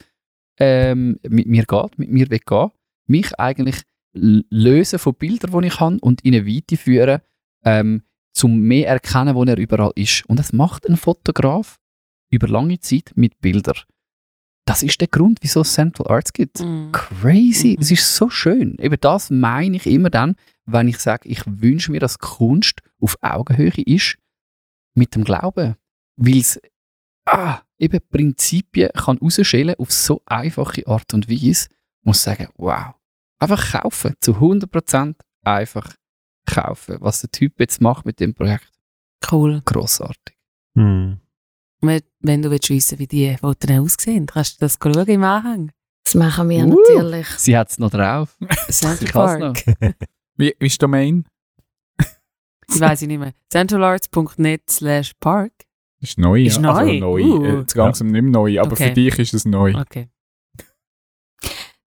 S4: ähm, mit mir geht, mit mir gehen, mich eigentlich lösen von Bildern, die ich habe und in eine Weite führen, ähm, zum mehr erkennen, wo er überall ist. Und das macht ein Fotograf über lange Zeit mit Bildern. Das ist der Grund, wieso es Central Arts gibt.
S3: Mhm.
S4: Crazy,
S3: Mhm.
S4: es ist so schön. Eben das meine ich immer dann, wenn ich sage, ich wünsche mir, dass Kunst auf Augenhöhe ist mit dem Glauben. Weil es ah, eben Prinzipien kann rausschälen auf so einfache Art und Weise, muss sagen, wow. Einfach kaufen, zu 100% einfach kaufen. Was der Typ jetzt macht mit dem Projekt,
S3: Cool.
S4: grossartig.
S5: Hm.
S3: Wenn, du willst wissen, wie die Fotos aussehen, kannst du das schauen im Anhang.
S6: Das machen wir
S4: Uh.
S6: natürlich.
S4: Sie hat es noch drauf.
S3: Central Park.
S1: Wie, wie ist die Domain?
S3: Ich weiß ich nicht mehr. centralarts.net slash park.
S1: Ist neu,
S3: Ist
S1: ja.
S3: neu?
S1: Also neu.
S3: Uh.
S1: Äh, Jetzt langsam nicht mehr neu, aber
S3: Okay.
S1: für dich ist es neu.
S3: Okay.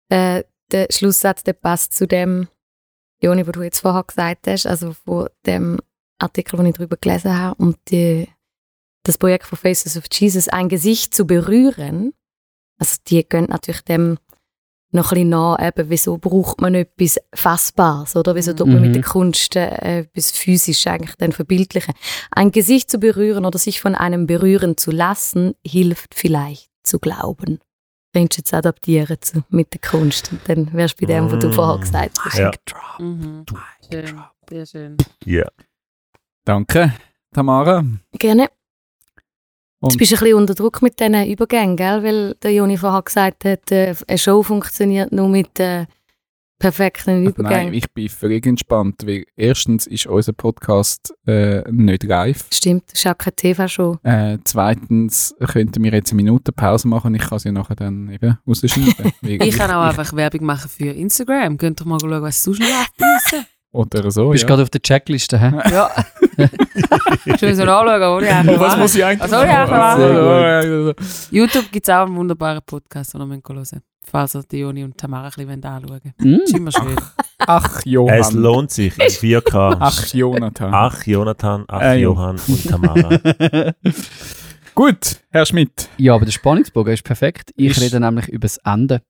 S6: Äh, der Schlusssatz, der passt zu dem, Joni, was du jetzt vorher gesagt hast, also von dem Artikel, den ich darüber gelesen habe, um die, das Projekt von Faces of Jesus, ein Gesicht zu berühren. Also die gehen natürlich dem noch ein bisschen nach, eben, wieso braucht man etwas Fassbares, oder? Wieso tut man
S4: Mhm.
S6: mit der Kunst äh, etwas Physisches eigentlich dann verbildlichen? Ein Gesicht zu berühren oder sich von einem berühren zu lassen, hilft vielleicht zu glauben. Könntest du jetzt adaptieren zu, mit der Kunst. Und dann wärst du bei dem, was du
S5: Mm.
S6: vorher gesagt hast.
S5: Ja.
S3: Mhm. Schön. Sehr schön.
S5: Ja.
S1: Danke, Tamara.
S6: Gerne. Jetzt
S1: Und-
S6: bist du ein bisschen unter Druck mit diesen Übergängen, gell? weil der Joni vorher gesagt hat, äh, eine Show funktioniert nur mit äh, perfekten
S1: Nein,
S6: Übergängen.
S1: ich bin völlig entspannt, weil erstens ist unser Podcast äh, nicht live.
S6: Stimmt, das ist auch keine TV-Show.
S1: Äh, zweitens könnten wir jetzt eine Minute Pause machen und ich kann sie nachher dann eben rausschneiden.
S3: Ich kann auch einfach Werbung machen für Instagram. Könnt ihr mal schauen, was sonst noch läuft.
S1: Oder so,
S4: Du bist
S1: ja.
S4: gerade auf der Checkliste, hä?
S3: ja. Ich muss noch anschauen, wo ich
S1: Oh, was muss ich eigentlich
S3: Also, ja,
S1: machen?
S3: YouTube gibt es auch einen wunderbaren Podcast, den wir hören. Falls ihr die Joni und Tamara ein bisschen anschauen wollt.
S4: Mm.
S3: Das ist immer schön.
S1: Ach,
S5: Es
S1: Johann.
S5: lohnt sich in 4K.
S1: Ach, Jonathan.
S5: Ach, Jonathan, ach,
S1: Äh, jo.
S5: Johann und Tamara.
S1: Gut, Herr Schmidt.
S4: Ja, aber der Spannungsbogen ist perfekt. Ich
S1: Ist-
S4: rede nämlich über das Ende.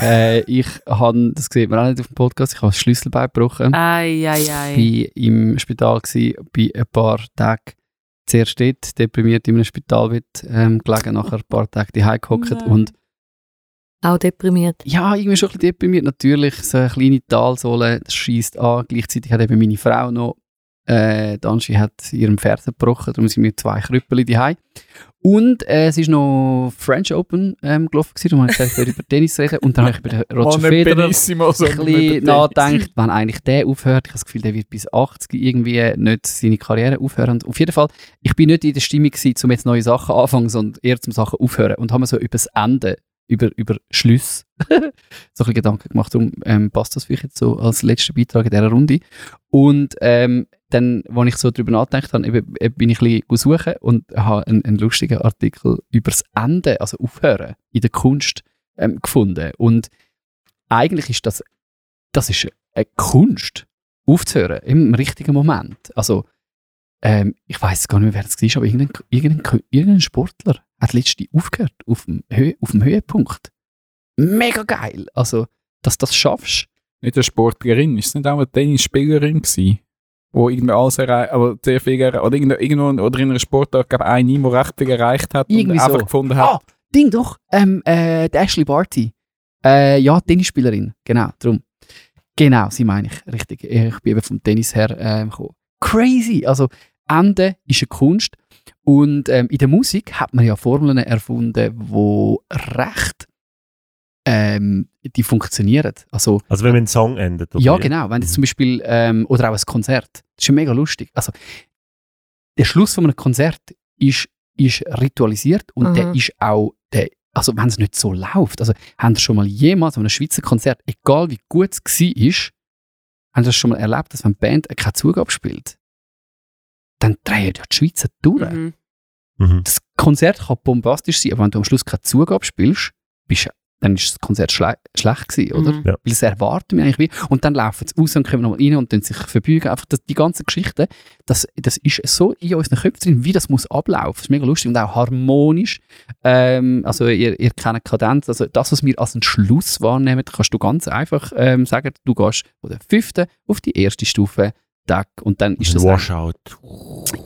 S4: Äh, ich habe, das sieht man auch nicht auf dem Podcast, ich habe das Schlüsselbein gebrochen.
S3: Ei, ei,
S4: Ich war im Spital, gewesen, bei ein paar Tagen zuerst dort, deprimiert in einem Spitalbett ähm, gelegen, nachher ein paar Tage die gehockt
S3: Nein.
S4: und
S6: Auch deprimiert.
S4: ja, irgendwie schon ein bisschen deprimiert. Natürlich, so eine kleine Talsohle, das schießt an. Gleichzeitig hat eben meine Frau noch, äh, die Anschi hat ihren Fersen gebrochen, darum sind wir zwei Krüppel daheim. Und äh, es ist noch French Open ähm, gelaufen, darum habe ich gesagt, ich über Tennis reden. Und dann habe ich über den Roger
S1: nicht
S4: Federer ein bisschen nachdenkt, wann eigentlich der aufhört. Ich habe das Gefühl, der wird bis 80 irgendwie nicht seine Karriere aufhören. Und auf jeden Fall, ich bin nicht in der Stimmung gewesen, um jetzt neue Sachen anfangen, sondern eher zum Sachen aufhören. Und haben mir so über das Ende, über, über Schluss, so ein bisschen Gedanken gemacht. Darum ähm, passt das vielleicht jetzt so als letzter Beitrag in dieser Runde. Und ähm, dann, als ich so darüber nachgedacht habe, bin ich ein bisschen suchen und habe einen, einen lustigen Artikel über das Ende, also Aufhören in der Kunst ähm, gefunden. Und eigentlich ist das, das ist eine Kunst, aufzuhören im richtigen Moment. Also, ähm, ich weiß gar nicht mehr, wer das war, aber irgendein, irgendein, irgendein Sportler hat letztens aufgehört auf dem, auf dem Höhepunkt. Mega geil. Also, dass du das schaffst.
S1: Nicht eine Sportlerin, ist es nicht auch eine Tennisspielerin gewesen? Wo irgendwie alles erreicht, aber sehr viel erreicht, oder irgendwo, irgendwo oder in einer Sportart, glaube eine, die recht viel erreicht hat
S4: Irgendwie
S1: und einfach
S4: so.
S1: gefunden hat,
S4: Ah, Ding doch, ähm, äh, die Ashley Barty. Äh, ja, Tennisspielerin, genau, drum. Genau, sie meine ich, richtig. Ich bin eben vom Tennis her ähm, gekommen. Crazy, also Ende ist eine Kunst und ähm, in der Musik hat man ja Formeln erfunden, wo recht ähm, die funktionieren. Also
S5: Also wenn man einen Song endet. oder
S4: ja,
S5: wie?
S4: genau. Wenn jetzt
S5: Mhm.
S4: zum Beispiel, ähm, oder auch ein Konzert. Das ist ja mega lustig. Also, der Schluss von einem Konzert ist, ist ritualisiert und
S6: Mhm.
S4: der ist auch, der, also wenn es nicht so läuft, also haben Sie schon mal jemals an einem Schweizer Konzert, egal wie gut es war, haben Sie das schon mal erlebt, dass wenn die Band keine Zugabe spielt, dann drehen ja die Schweizer durch.
S3: Mhm.
S5: Mhm.
S4: Das Konzert kann bombastisch sein, aber wenn du am Schluss keine Zugabe spielst, bist, dann ist das Konzert schle schlecht gewesen, oder?
S3: Mhm.
S5: Ja.
S4: Weil das erwarten wir eigentlich wie. Und dann laufen sie raus und kommen nochmal rein und dann sich verbeugen. Einfach das, die ganze Geschichte, das, das ist so in unseren Köpfen drin, wie das muss ablaufen. Das ist mega lustig und auch harmonisch. Ähm, also ihr, ihr kennt Kadenz. Also das, was wir als einen Schluss wahrnehmen, kannst du ganz einfach ähm, sagen, du gehst von der fünften auf die erste Stufe Tag und dann ist das
S5: Washout.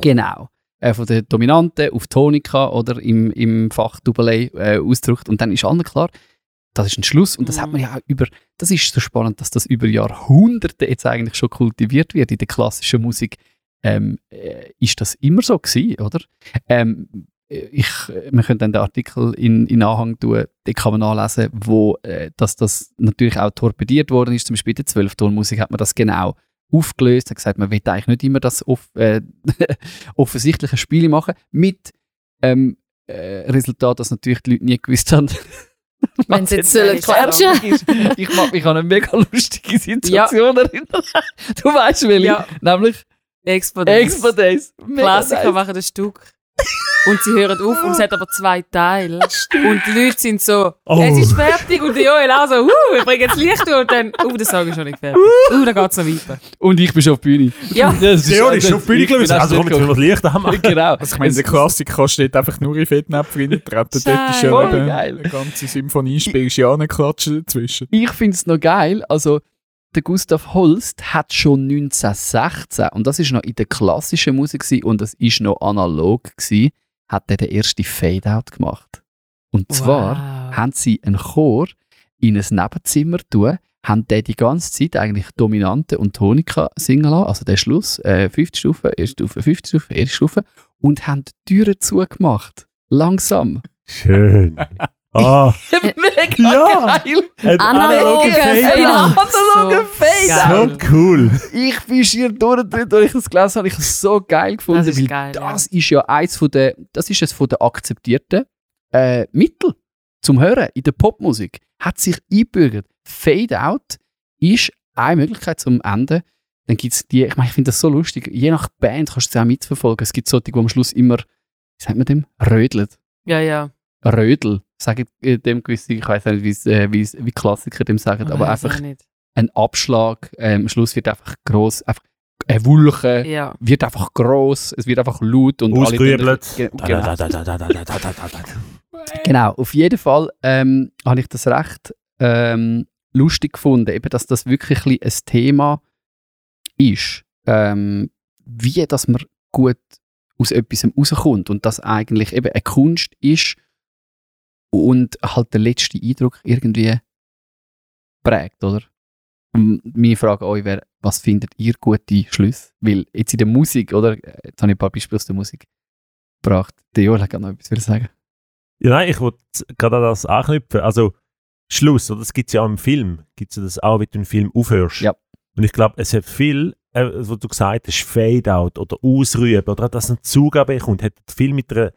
S4: Genau. Äh, von der Dominante auf Tonika oder im, im Fach Double äh, ausgedrückt. Und dann ist allen klar, das ist ein Schluss. Und das hat man ja auch über, das ist so spannend, dass das über Jahrhunderte jetzt eigentlich schon kultiviert wird. In der klassischen Musik ähm, äh, ist das immer so gewesen, oder? Ähm, ich, wir können dann den Artikel in, in Anhang tun, den kann man nachlesen, wo äh, dass das natürlich auch torpediert worden ist. Zum Beispiel in der Zwölftonmusik hat man das genau aufgelöst, hat gesagt, man will eigentlich nicht immer das off, äh, offensichtliche Spiele machen, mit ähm, äh, Resultat, dass natürlich die Leute nie gewusst haben,
S6: Wenn sie jetzt klatschen.
S4: ist. Ich mag mich an eine mega lustige Situation erinnern. Du weißt, Willi,
S3: Ja.
S4: nämlich
S3: Expo Days.
S4: Expo Days.
S3: Klassiker machen ein Stück. Und sie hören auf und es hat aber zwei Teile. Und die Leute sind so,
S5: Oh.
S3: es ist fertig. Und der Joel auch so, uh, ich bringe jetzt Licht und dann, uh, der Song ist schon nicht fertig. Uh, dann geht es noch weiter.
S4: Und ich bin schon auf die Bühne.
S3: Ja.
S4: Das
S5: Theorie ist schon
S4: das-
S5: billig
S4: ich bin
S5: gewesen. Also komm, jetzt müssen wir das Licht anmachen.
S4: Genau.
S1: Also ich meine, der Klassiker steht einfach nur in Fettnäpfchen reintreten. Dort ist ja eben
S4: geil.
S1: eine ganze Symphonie, spielst ja eine Klatsche dazwischen.
S4: ich finde es noch geil. Also, der Gustav Holst hat schon 1916, und das ist noch in der klassischen Musik gewesen, und das ist noch analog gewesen, hat er den ersten Fade-Out gemacht. Und zwar
S3: Wow.
S4: haben sie einen Chor in ein Nebenzimmer tun, haben den die ganze Zeit eigentlich Dominante und Tonika singen lassen, also der Schluss, äh, fünfte Stufe, erste Stufe, fünfte Stufe, erste Stufe, und haben die Türen zugemacht. Langsam.
S5: Schön. Ah,
S4: Mega
S5: Ja.
S4: geil!
S5: ein
S6: Analoge. Fade-Out.
S4: Analoge
S3: Fade-Out.
S5: So cool.
S4: Ich bin schier durchgedreht, als ich das gelesen habe. Ich habe es so geil gefunden.
S3: Das ist
S4: weil
S3: geil, ja.
S4: Das ist ja eins von der, das ist es von der akzeptierten äh, Mittel zum Hören in der Popmusik. Hat sich eingebürgert. Fade-out ist eine Möglichkeit zum Ende dann gibt es die, ich meine, ich finde das so lustig, je nach Band kannst du es auch mitverfolgen. Es gibt solche, die am Schluss immer, wie sagt man dem, rödeln.
S3: Ja, ja.
S4: Rödel, sagen äh, dem gewisse, ich weiß nicht, wie's, äh, wie's, wie Klassiker dem sagen, aber einfach ein Abschlag, äh, am Schluss wird einfach groß, einfach eine Wulche
S3: ja.
S4: wird einfach groß, es wird einfach laut und
S5: ausgrübelt.
S4: Genau. auf jeden Fall ähm, habe ich das recht ähm, lustig gefunden, eben, dass das wirklich ein, Thema ist, ähm, wie dass man gut aus etwas rauskommt und dass eigentlich eben eine Kunst ist, und halt der letzte Eindruck irgendwie prägt, oder? Und Meine Frage an euch wäre, was findet ihr gute Schlüsse? Weil jetzt in der Musik, oder? Äh, Jetzt habe ich ein paar Beispiele aus der Musik gebracht. Der Joel hat gerade noch etwas sagen.
S5: Ja, nein, ich wollte gerade an das anknüpfen. Also, Schluss, oder? Das gibt es ja auch im Film. Gibt es ja das auch, wie du einen Film aufhörst.
S4: Ja.
S5: Und ich glaube, es hat viel, äh, was du gesagt hast, Fade-out oder Ausrüben oder dass eine Zugabe kommt, hat viel mit der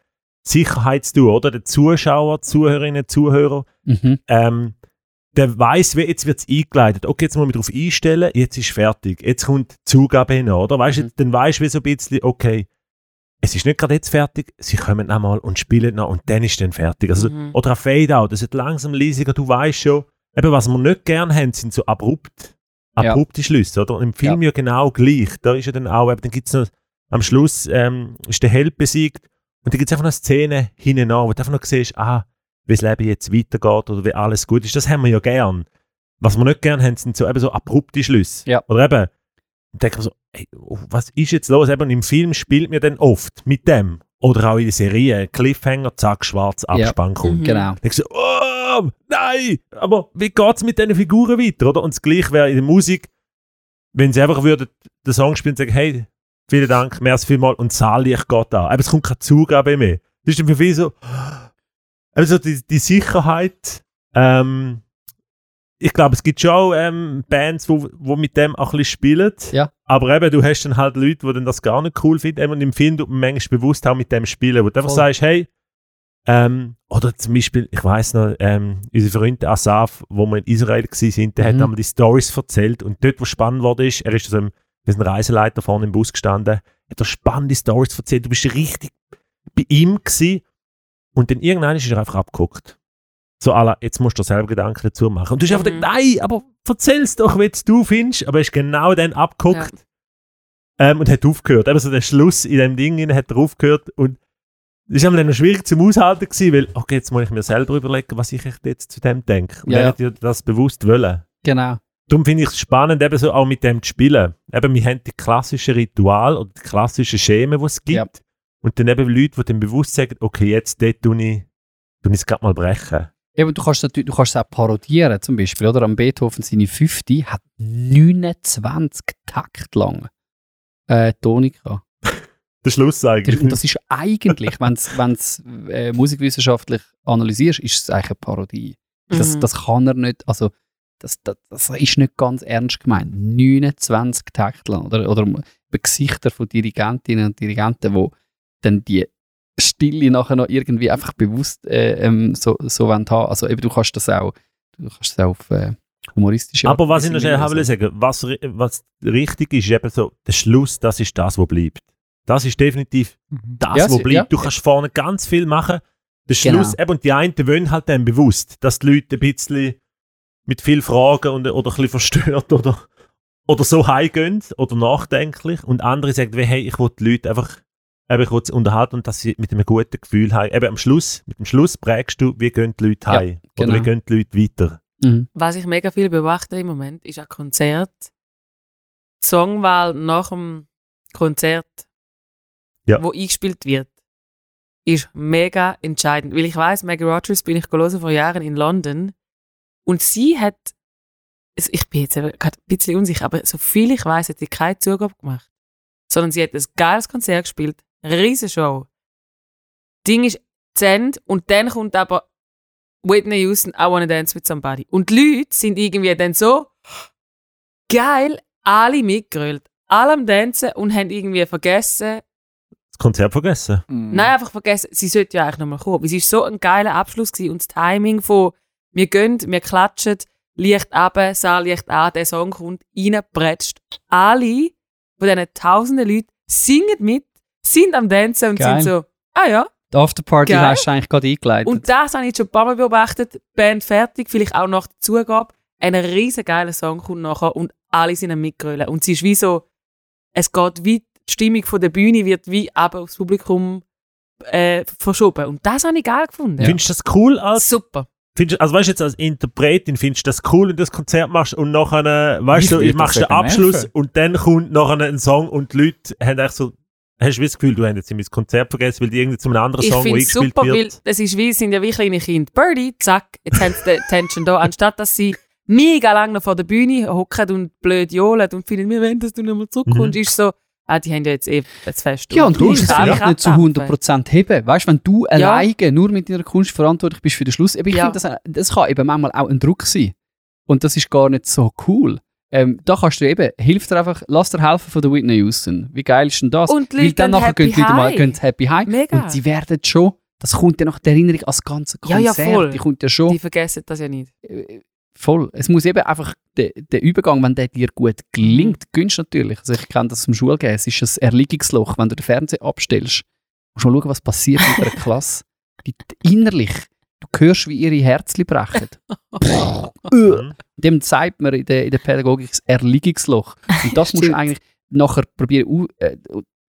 S5: Sicherheit zu tun, oder? Der Zuschauer, Zuhörerinnen, Zuhörer,
S4: Mhm.
S5: ähm, der weiß, wie jetzt wird es eingeleitet. Okay, jetzt muss man darauf einstellen, jetzt ist fertig. Jetzt kommt die Zugabe hin, oder? Weißt du,
S4: Mhm.
S5: dann weißt du so ein bisschen, okay, es ist nicht gerade jetzt fertig, sie kommen nochmal und spielen noch und dann ist dann fertig. Also,
S3: Mhm.
S5: Oder ein Fade-out, das wird langsam leisiger, du weißt schon. Eben, was wir nicht gern haben, sind so abrupt,
S4: Ja.
S5: abrupte Schlüsse, oder? Und Im Film ja. genau gleich. Da ist ja dann auch, eben, dann gibt es noch, am Schluss ähm, ist der Held besiegt und dann gibt es einfach noch eine Szene hinten an, wo du einfach noch siehst, ah, wie das Leben jetzt weitergeht oder wie alles gut ist. Das haben wir ja gern. Was wir nicht gern haben, sind so, eben so abrupte Schlüsse.
S4: Ja.
S5: Oder eben, denke ich so, ey, oh, was ist jetzt los? Eben im Film spielt mir dann oft mit dem. Oder auch in der Serie, Cliffhanger, zack, schwarz,
S4: Ja.
S5: Abspann kommt.
S3: Mhm.
S4: Genau.
S5: Dann denkst du, oh, nein, aber wie geht es mit diesen Figuren weiter, oder? Und das Gleiche wäre in der Musik, wenn sie einfach würden den Song spielen und sagen, hey, vielen Dank, merci vielmals und Zahllicht geht da. Aber es kommt keine Zugabe mehr. Das ist dann für viele so, also die, die Sicherheit, ähm, ich glaube, es gibt schon ähm, Bands, wo, wo mit dem auch ein bisschen spielen.
S4: Ja.
S5: Aber eben, du hast dann halt Leute, die dann das gar nicht cool finden. Und im Film tut man manchmal bewusst auch mit dem spielen, wo du einfach
S4: Voll.
S5: sagst, hey, ähm, oder zum Beispiel, ich weiß noch, ähm, unser Freund Asaf, wo wir in Israel waren, der hat
S4: Mhm.
S5: einmal die Stories erzählt und dort, wo spannend wurde, ist, er ist so ein, wir sind ein Reiseleiter vorne im Bus gestanden, hat er spannende Stories erzählt, du bist richtig bei ihm gewesen und dann irgendwann ist er einfach abgeguckt. So, alla, jetzt musst du dir selber Gedanken dazu machen. Und du hast einfach
S3: Mhm.
S5: gedacht, nein, aber erzähl's doch, wie du findest. Aber er ist genau dann abgeguckt ähm, und hat aufgehört. Eben so der Schluss in dem Ding hat er aufgehört und das war dann noch schwierig zum Aushalten gewesen, weil, okay, jetzt muss ich mir selber überlegen, was ich jetzt zu dem denke. Und
S4: Ja,
S5: er
S4: ja.
S5: hat ja das bewusst wollen.
S4: Genau.
S5: Darum finde ich es spannend, eben so auch mit dem zu spielen. Eben, wir haben die klassischen Ritual oder die klassischen Schemen, die es gibt.
S4: Ja.
S5: Und dann eben Leute, die dann bewusst sagen, okay, jetzt dort tue ich, tue ich es gerade mal brechen.
S4: Eben, du kannst natürlich, du kannst es auch parodieren, zum Beispiel, oder? Am Beethoven seine fünfte hat 29 Takt lang äh, Tonika.
S5: Der Schluss eigentlich.
S4: Und das ist eigentlich, wenn es äh, musikwissenschaftlich analysierst, ist es eigentlich eine Parodie. Das,
S3: Mhm.
S4: das kann er nicht, also das, das, das ist nicht ganz ernst gemeint. 29 Takt lang. Oder, oder Gesichter von Dirigentinnen und Dirigenten, wo dann die Stille nachher noch irgendwie einfach bewusst äh, ähm, so, so haben. Also eben, du kannst das auch, du kannst das auch auf äh, humoristische
S5: Aber was ich noch schnell haben will sagen, was, was richtig ist, ist eben so, der Schluss, das ist das, was bleibt. Das ist definitiv
S1: Mhm.
S5: das,
S4: Ja,
S5: was bleibt.
S4: ja.
S5: Du kannst vorne ganz viel machen. Der
S4: Genau.
S5: Schluss, eben, und die einen wollen halt dann bewusst, dass die Leute ein bisschen mit viel Fragen und, oder ein bisschen verstört oder, oder so heimgehen oder nachdenklich und andere sagen, wie, hey, ich will die Leute einfach eben, ich will sie unterhalten und dass sie mit einem guten Gefühl heim. Eben am Schluss, mit dem Schluss prägst du, wie gehen die Leute
S4: Ja,
S5: heim oder
S4: genau.
S5: wie gehen die Leute weiter.
S4: Mhm.
S3: Was ich mega viel beobachte im Moment, ist ein Konzert. Die Songwahl nach dem Konzert,
S5: Ja.
S3: wo eingespielt wird, ist mega entscheidend. Weil ich weiß, Maggie Rogers bin ich gelesen vor Jahren in London und sie hat, also ich bin jetzt gerade ein bisschen unsicher, aber so viel ich weiß, hat sie keine Zugabe gemacht. Sondern sie hat ein geiles Konzert gespielt, eine riesen Show. Ding ist zu Ende und dann kommt aber Whitney Houston, I Wanna Dance With Somebody. Und die Leute sind irgendwie dann so geil, alle mitgerollt, alle am Tanzen und haben irgendwie vergessen,
S5: Das Konzert vergessen.
S4: Mhm.
S3: nein, einfach vergessen, sie sollte ja eigentlich nochmal kommen. Es war so ein geiler Abschluss gewesen und das Timing von wir gehen, wir klatschen, Licht ab, Saal Licht an, der Song kommt, reinpretscht. Alle von diesen tausenden Leuten singen mit, sind am Tanzen und
S4: Geil.
S3: sind so, ah ja.
S4: Die Afterparty
S3: Geil.
S4: hast du eigentlich gerade eingeleitet.
S3: Und das habe ich schon ein paar Mal beobachtet. Band fertig, vielleicht auch nach der Zugabe. Ein riesen geiler Song kommt nachher und alle sind am Mitgrölen. Und es ist wie so, es geht wie, die Stimmung von der Bühne wird wie aber aufs Publikum äh, verschoben. Und das habe ich geil gefunden.
S5: Findest du das cool als
S3: Super.
S5: Findest, also weißt du jetzt als Interpretin, findest du das cool, wenn du das Konzert machst und nachher, weißt du, ich machst
S1: das
S5: den Abschluss
S1: nerven.
S5: und dann kommt nachher ein Song und die Leute haben echt so, hast du das Gefühl, du hast jetzt mein Konzert vergessen, weil die irgendwie zu einem anderen
S3: Ich
S5: Song, eingespielt
S3: super, weil
S5: wird.
S3: es ist wie, sind ja wie kleine Kinder. Birdie, zack, jetzt haben sie die Attention da. Anstatt dass sie mega lange noch vor der Bühne hocken und blöd johlen und finden, wir wollen, dass du nicht mehr zurückkommst,
S5: Mhm.
S3: ist so, ah, die haben ja jetzt eh Fest.
S4: ja, und du musst es vielleicht nicht zu
S3: abdampfen.
S4: 100% heben. Weißt du, wenn du
S3: Ja.
S4: alleine nur mit deiner Kunst verantwortlich bist für den Schluss, ich
S3: Ja.
S4: finde, das, das kann eben manchmal auch ein Druck sein. Und das ist gar nicht so cool. Ähm, da kannst du eben, hilf dir einfach, lass dir helfen von der Whitney Houston. Wie geil ist denn das?
S3: Und die
S4: Weil dann nachher gehen die Leute mal gehen happy heim.
S3: Mega.
S4: Und sie werden schon, das kommt ja nach der Erinnerung als ganze
S3: Ja,
S4: Konzert.
S3: ja, voll.
S4: Die kommt ja schon
S3: Die vergessen das ja nicht.
S4: Äh, voll. Es muss eben einfach der, der Übergang, wenn der dir gut gelingt,
S3: Mhm.
S4: gönnst du natürlich. Also ich kenne das vom Schulgehen. Es ist ein Erliegungsloch, wenn du den Fernseher abstellst. Musst mal schauen, was passiert mit einer Klasse. Die, innerlich, du hörst, wie ihre Herzchen brechen.
S5: Mhm.
S4: Dem zeigt man in der, in der Pädagogik das Erliegungsloch. Und das musst du eigentlich nachher probieren, äh,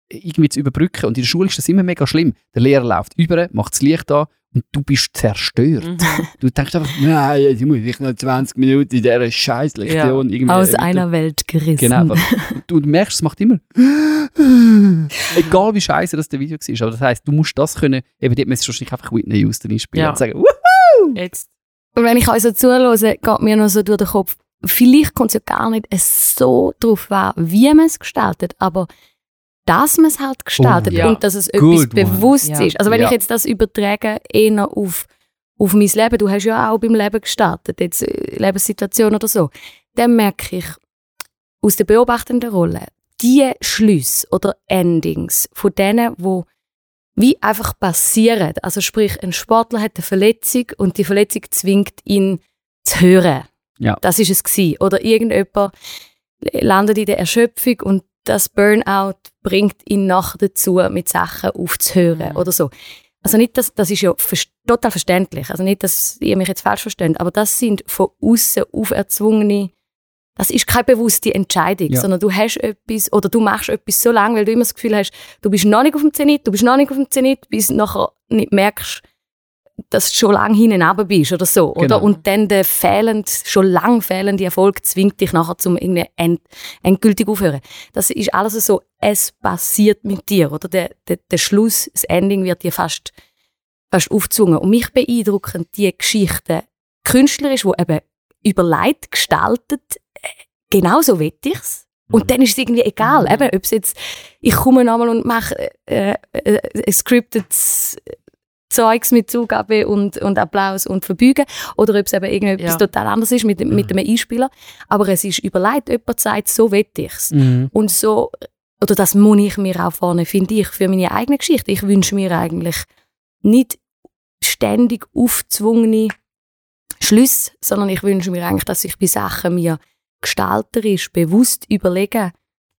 S4: irgendwie zu überbrücken. Und in der Schule ist das immer mega schlimm. Der Lehrer läuft über, macht das Licht an und du bist zerstört.
S3: Mhm.
S4: Du denkst einfach, nein, jetzt muss ich noch 20 Minuten in dieser scheiß Lektion irgendwie
S6: Aus
S4: mit
S6: einer Welt gerissen.
S4: Genau. aber Du merkst, es macht immer. Egal wie scheiße das der Video war. Aber das heisst, du musst das können. Eben dort müsstest du wahrscheinlich einfach Whitney Houston einspielen
S3: Ja.
S4: und sagen, «Wuhu!»
S3: Jetzt.
S6: Und wenn ich euch so zuhöre, geht mir noch so durch den Kopf, vielleicht kommt es ja gar nicht so drauf an, wie man es gestaltet, aber dass man es halt gestaltet
S3: ja.
S6: und dass es
S4: Good
S6: etwas
S4: one.
S6: bewusst
S3: Ja.
S6: ist. Also wenn
S4: Ja.
S6: ich jetzt das übertrage, eher auf, auf mein Leben, du hast ja auch beim Leben gestartet, jetzt äh, Lebenssituation oder so, dann merke ich aus der beobachtenden Rolle, die Schlüsse oder Endings von denen, wo wie einfach passieren. Also sprich, ein Sportler hat eine Verletzung und die Verletzung zwingt ihn zu hören.
S4: Ja.
S6: Das ist es gewesen. Oder irgendjemand landet in der Erschöpfung und das Burnout bringt ihn nachher dazu, mit Sachen aufzuhören
S3: Mhm.
S6: oder so. Also nicht, dass, das ist ja total verständlich. Also nicht, dass ihr mich jetzt falsch versteht, aber das sind von außen auferzwungene das ist keine bewusste Entscheidung,
S4: Ja.
S6: sondern du hast etwas oder du machst etwas so lange, weil du immer das Gefühl hast, du bist noch nicht auf dem Zenit, du bist noch nicht auf dem Zenit, bis du nachher nicht merkst, dass du schon lange hinten runter bist oder so.
S4: Genau.
S6: Oder? Und dann der fehlend, schon lang fehlende Erfolg zwingt dich nachher zum irgendwie end, endgültig aufhören. Das ist alles so, es passiert mit dir. Oder? Der, der, der Schluss, das Ending wird dir fast, fast aufgezwungen. Und mich beeindrucken die Geschichten künstlerisch, die eben überlegt gestaltet, äh, genauso will ich es. Und dann ist es irgendwie egal,
S3: Mhm.
S6: eben, ob es jetzt, ich komme nochmal und mache äh, äh, äh, scripted Zeugs mit Zugabe und, und Applaus und Verbeugen oder ob es eben irgendetwas
S3: Ja.
S6: total anderes ist mit, mit einem Einspieler. Aber es ist überlegt, jemand sagt, so will ich es.
S4: Mhm.
S6: Und so, oder das muss ich mir auch vorne, finde ich, für meine eigene Geschichte. Ich wünsche mir eigentlich nicht ständig aufzwungene Schlüsse, sondern ich wünsche mir eigentlich, dass ich bei Sachen mir gestalterisch bewusst überlege,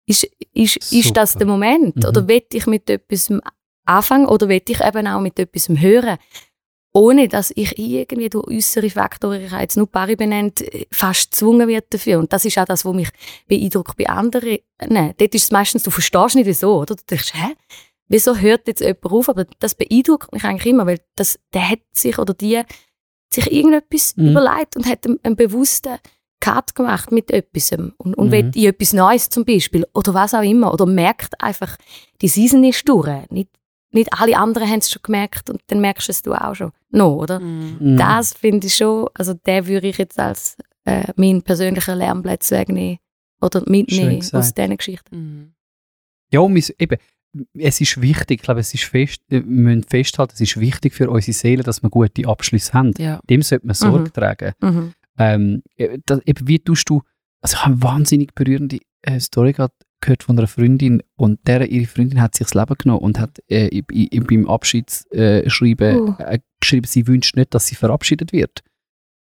S6: ist, ist, ist das der Moment?
S4: Mhm.
S6: Oder will ich mit etwas anfangen oder will ich eben auch mit etwas hören? Ohne dass ich irgendwie durch äußere Faktoren, ich habe jetzt nur Barry benannt, äh, fast gezwungen wird dafür. Und das ist auch das, was mich beeindruckt bei anderen. Nein, dort ist es meistens, du verstehst nicht wieso, oder? Du denkst, hä? Wieso hört jetzt jemand auf? Aber das beeindruckt mich eigentlich immer, weil das, der hat sich oder die sich irgendetwas
S4: Mhm.
S6: überlegt und hat einen, einen bewussten Cut gemacht mit etwas und, und
S4: Mhm.
S6: will in etwas Neues zum Beispiel oder was auch immer oder merkt einfach, die Season ist durch. Nicht, nicht alle anderen haben es schon gemerkt und dann merkst du es du auch schon. No, oder?
S3: Mhm.
S6: Das finde ich schon, also den würde ich jetzt als äh, meinen persönlichen Lernplatz wegnehmen oder mitnehmen aus diesen Geschichten.
S3: Mhm.
S4: Ja, eben, es ist wichtig, ich glaube, es ist fest, äh, wir müssen festhalten, es ist wichtig für unsere Seele, dass wir gute Abschlüsse haben.
S3: Ja.
S4: Dem sollte man Sorge
S6: Mhm.
S4: tragen.
S6: Mhm.
S4: Ähm, äh, das, eben, wie tust du, also ich habe eine wahnsinnig berührende äh, Story gerade gehört von einer Freundin und der, ihre Freundin hat sich das Leben genommen und hat äh, beim Abschiedsschreiben äh, schreiben,
S6: Uh.
S4: äh, geschrieben, sie wünscht nicht, dass sie verabschiedet wird.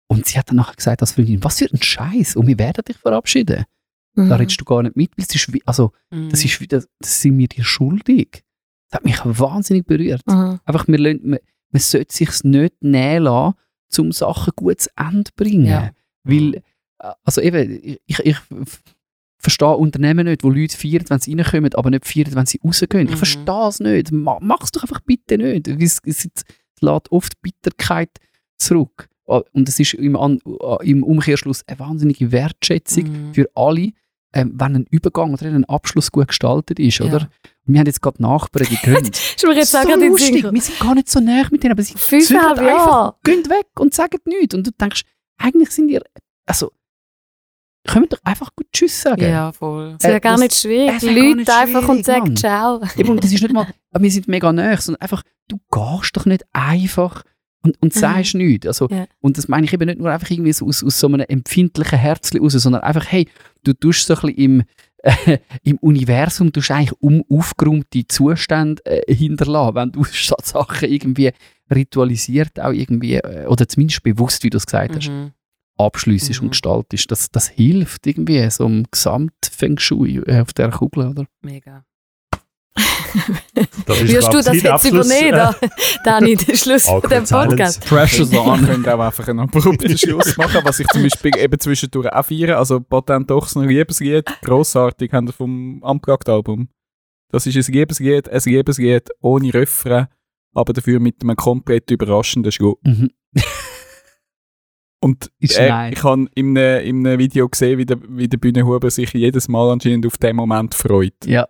S4: Und sie hat dann nachher gesagt als Freundin, was für ein Scheiß und wir werden dich verabschieden. Da
S6: Mhm.
S4: redest du gar nicht mit, weil es ist wie, also,
S3: Mhm.
S4: das ist wie, das, das sind wir dir schuldig. Das hat mich wahnsinnig berührt.
S6: Mhm.
S4: Einfach, wir lassen, man, man sollte sich nicht nähen lassen, um Sachen gut zu Ende zu bringen.
S3: Ja.
S4: Weil, äh, also eben, ich, ich, verstehe Unternehmen nicht, wo Leute feiern, wenn sie reinkommen, aber nicht feiern, wenn sie rausgehen. Ich
S3: Mhm.
S4: verstehe es nicht. Ma, Mach es doch einfach bitte nicht. Es, es, lässt oft Bitterkeit zurück. Ah, Und es ist im, An im Umkehrschluss eine wahnsinnige Wertschätzung
S3: Mhm.
S4: für alle, ähm, wenn ein Übergang oder ein Abschluss gut gestaltet ist,
S3: Ja.
S4: oder? Wir haben jetzt gerade Nachbarn
S6: auch
S4: so lustig. Wir sind gar nicht so nah mit denen, aber sie zügeln einfach, gehen weg und sagen nichts. Und du denkst, eigentlich sind ihr, also, können wir doch einfach gut Tschüss sagen.
S3: Ja, voll.
S6: Es ist ja gar nicht schwierig.
S4: gar
S6: Leute einfach und sagen. Ciao.
S4: Eben, und das ist nicht mal, aber wir sind mega nah, sondern einfach, du gehst doch nicht einfach und, und sagst nichts. Also,
S6: Ja.
S4: Und das meine ich eben nicht nur einfach irgendwie so aus, aus so einem empfindlichen Herzchen raus, sondern einfach, hey, du tust so ein bisschen im, äh, im Universum, du eigentlich um aufgeräumte Zustände äh, hinterlassen, wenn du so Sachen irgendwie ritualisiert auch irgendwie, äh, oder zumindest bewusst, wie du es gesagt hast,
S3: Mhm.
S4: Abschliessest
S3: Mhm.
S4: und gestaltest. Das, das hilft irgendwie so im Gesamtfeng Shui äh, auf der Kugel, oder?
S3: Mega.
S5: Das ist,
S6: Wirst du das jetzt
S5: Abschluss,
S6: übernehmen,
S5: äh,
S6: da? Dani, der Schluss von dem Podcast.
S4: Pressure's
S1: Wir können auch einfach einen abrupten Schluss machen, was ich zum Beispiel eben zwischendurch auch feiere. Also Patent Ochsner Liebeslied, grossartig, haben wir vom Amgakt-Album. Das ist ein Liebeslied, ein Liebeslied ohne Refrain, aber dafür mit einem komplett überraschenden Schluss.
S4: Mhm.
S1: Und
S4: Ist
S1: äh, ich habe in einem, in einem Video gesehen, wie der, wie der Bühnenhuber sich jedes Mal anscheinend auf den Moment freut.
S4: Ja.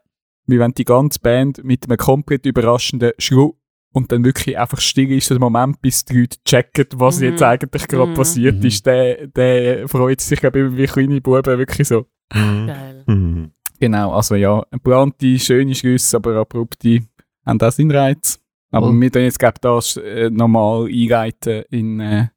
S1: Wie wenn die ganze Band mit einem komplett überraschenden Schluss und dann wirklich einfach still ist, der Moment, bis die Leute checken, was
S3: Mhm.
S1: jetzt eigentlich gerade
S3: Mhm.
S1: passiert
S4: Mhm.
S1: ist, der, der freut sich, glaube ich, wie kleine Buben wirklich so.
S5: Mhm.
S3: Geil.
S5: Mhm.
S1: Genau, also ja, geplante, schöne Schlüsse, aber abrupte haben auch seinen Reiz. Aber
S4: Voll.
S1: wir tun jetzt, glaube ich, das äh, normal einleiten in, äh,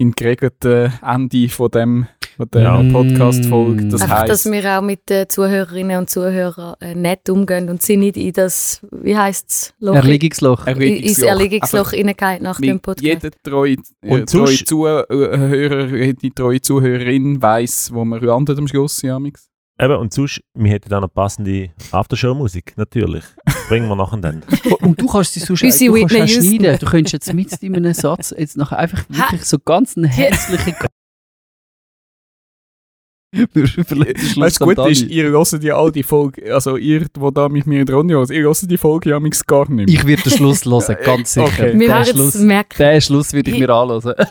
S1: in geregelten Ende von, dem, von der
S5: Ja.
S1: Podcast-Folge. Das
S6: Einfach, dass
S1: heisst,
S6: wir auch mit den Zuhörerinnen und Zuhörern äh, nett umgehen und sie nicht in das, wie heisst es, Loch,
S4: Erlegungsloch.
S6: in- ins Erlegungsloch reingehen nach dem Podcast.
S1: Jeder treue, äh,
S5: Und
S1: treue Zuhörer, jede treue Zuhörerin weiss, wo man landet am Schluss, Jamix.
S5: Eben, und sonst, wir hätten auch noch passende Aftershow-Musik, natürlich. Bringen wir nachher dann.
S4: Und du kannst sie sonst du kannst schneiden. Du könntest jetzt mit in einem Satz jetzt nachher einfach wirklich so ganz einen herzlichen
S1: Weißt du, gut ist, ihr hört ja all die Folge, also ihr, die da mit mir dran hört, ihr hört die Folge Jamix gar nicht mehr.
S4: Ich werde den Schluss hören, ganz sicher.
S1: Okay.
S6: wir
S4: Den Schluss,
S6: es merken.
S4: den Schluss würde ich mir anhören.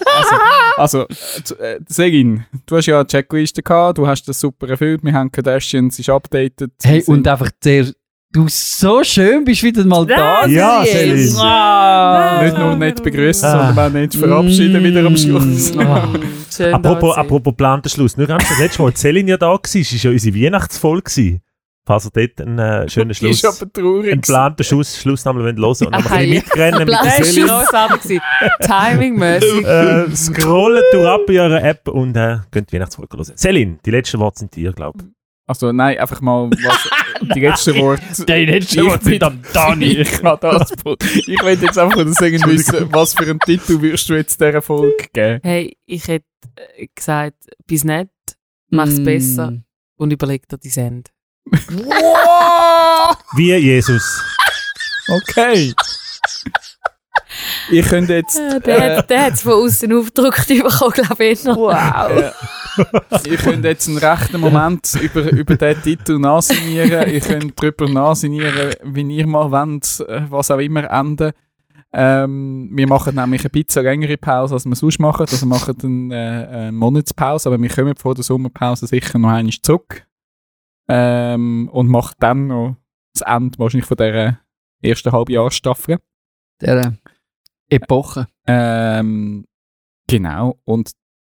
S1: Also, also äh, Segin, du hast ja eine Checkliste gehabt, du hast das super erfüllt, wir haben Kardashians, ist updated.
S4: Hey, und einfach der, du so schön bist wieder mal da.
S5: Ja,
S4: Yes.
S5: Celine.
S4: Ah.
S1: nicht nur nicht begrüßen,
S5: Ah.
S1: sondern auch nicht verabschieden wieder am Schluss.
S4: Mm. Ah.
S3: Schön
S5: Apropos, apropos geplanter Schluss. Nur ganz das letzte Mal, als Celine ja da war, ist ja unsere Weihnachtsfolge. Falls ihr dort einen äh, schönen Schluss,
S1: ist aber traurig.
S5: einen geplanten Schluss, Schluss nochmal hören wollt und noch
S3: Aha,
S5: ein bisschen
S3: ja.
S5: mitrennen mit der Celine.
S3: Timing-mäßig.
S5: Äh, scrollen durch ab bei eurer App und äh, könnt die Weihnachtsfolge hören. Celine, die letzten Worte sind dir, glaube ich.
S1: Also nein, einfach mal was, die letzten Worte.
S4: Die letzten
S1: Ich
S4: Worte sind am Dani.
S1: Ich kann das. Ich will jetzt einfach nur sagen wissen, was für einen Titel würdest du jetzt dieser Folge geben?
S3: Hey, ich hätte äh, gesagt, bis nett, mach's
S4: Mm.
S3: besser und überleg dir dein Ende.
S5: Wie Jesus.
S1: Okay. Ich könnte jetzt.
S6: Äh, Der, hat- der hat es von außen aufgedrückt bekommen, glaube ich. Noch.
S1: Wow. ich könnte jetzt einen rechten Moment über, über diesen Titel nachsinieren. Ich könnte darüber nachsinieren, wie ihr mal wollt, äh, was auch immer enden. Ähm, wir machen nämlich eine bisschen längere Pause, als wir sonst machen. Also wir machen eine, äh, eine Monatspause, aber wir kommen vor der Sommerpause sicher noch einmal zurück. Ähm, und machen dann noch das Ende wahrscheinlich von dieser ersten Halbjahresstaffel.
S4: Der äh, Epoche.
S1: Ähm, genau. Und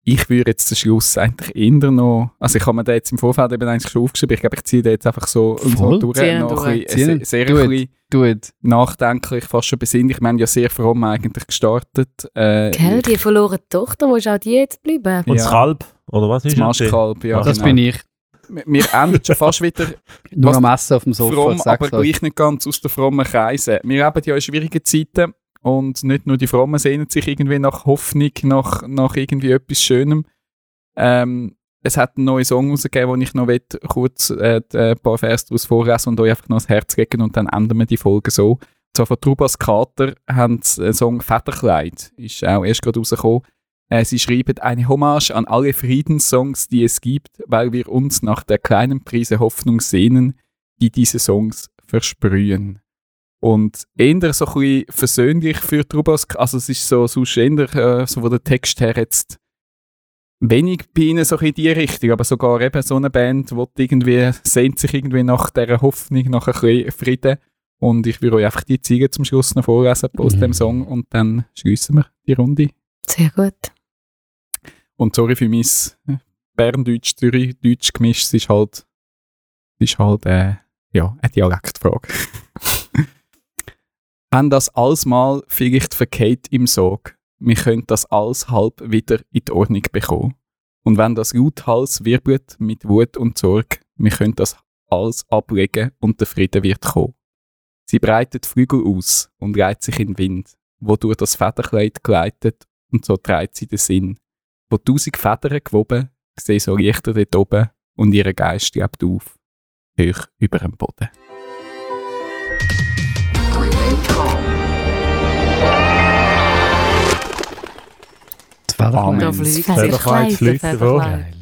S1: ich würde jetzt den Schluss eigentlich eher noch. Also, ich habe mir den jetzt im Vorfeld eben eigentlich schon aufgeschrieben. Ich glaube, ich ziehe den jetzt einfach so, so
S4: Voll.
S1: durch.
S3: Zieh ihn
S1: Noch ein bisschen,
S4: ihn.
S1: sehr, ein bisschen nachdenklich, fast schon besinnlich. Wir haben ja sehr fromm eigentlich gestartet. Äh,
S6: Gell, die verlorene Tochter, wo ist auch die jetzt geblieben?
S5: Und
S1: Ja.
S5: das Kalb, oder was
S1: das
S5: ist
S1: Maschkalb, ja.
S4: Das
S1: genau.
S4: bin ich.
S1: Wir, wir enden schon fast wieder
S4: Nur am Essen auf dem Sofa.
S1: fromm, aber gleich nicht ganz aus den frommen Kreisen. Wir leben ja in schwierigen Zeiten und nicht nur die Frommen sehnen sich irgendwie nach Hoffnung, nach, nach irgendwie etwas Schönem. Ähm, es hat einen neuen Song rausgegeben, wo ich noch will, kurz äh, äh, ein paar Vers daraus vorlesen und euch einfach noch das Herz legen und dann enden wir die Folge so. Zwar von Trubas Kater haben sie den Song «Federkleid», ist auch erst gerade rausgekommen. Äh, sie schreiben eine Hommage an alle Friedenssongs, die es gibt, weil wir uns nach der kleinen Prise Hoffnung sehnen, die diese Songs versprühen. Und eher so ein bisschen versöhnlich für Trubas, also es ist so, sonst eher, äh, so von der Text her jetzt wenig bei ihnen so in die Richtung, aber sogar eben so eine Band, die irgendwie, sehnt sich irgendwie nach dieser Hoffnung, nach ein bisschen Frieden. Und ich würde euch einfach die Ziege zum Schluss noch vorlesen aus
S4: Mhm.
S1: dem Song und dann schliessen wir die Runde.
S6: Sehr gut.
S1: Und sorry für mein äh, Berndeutsch, Zürichdeutsch gemisch, es ist halt, es ist halt, äh, ja, eine Dialektfrage. Haben das alles mal vielleicht verkehrt im Sog, wir können das alles halb wieder in die Ordnung bekommen. Und wenn das lauthals wirbelt mit Wut und Sorge, wir können das alles ablegen und der Frieden wird kommen. Sie breitet Flügel aus und reiht sich in den Wind, wo durch das Federkleid gleitet und so trägt sie den Sinn wo tausend Federn gewoben, sehe so Lichter dort oben und ihr Geist lebt auf, hoch über dem Boden.
S4: Federkleid.
S1: Amen.
S3: Da fliegt
S1: Das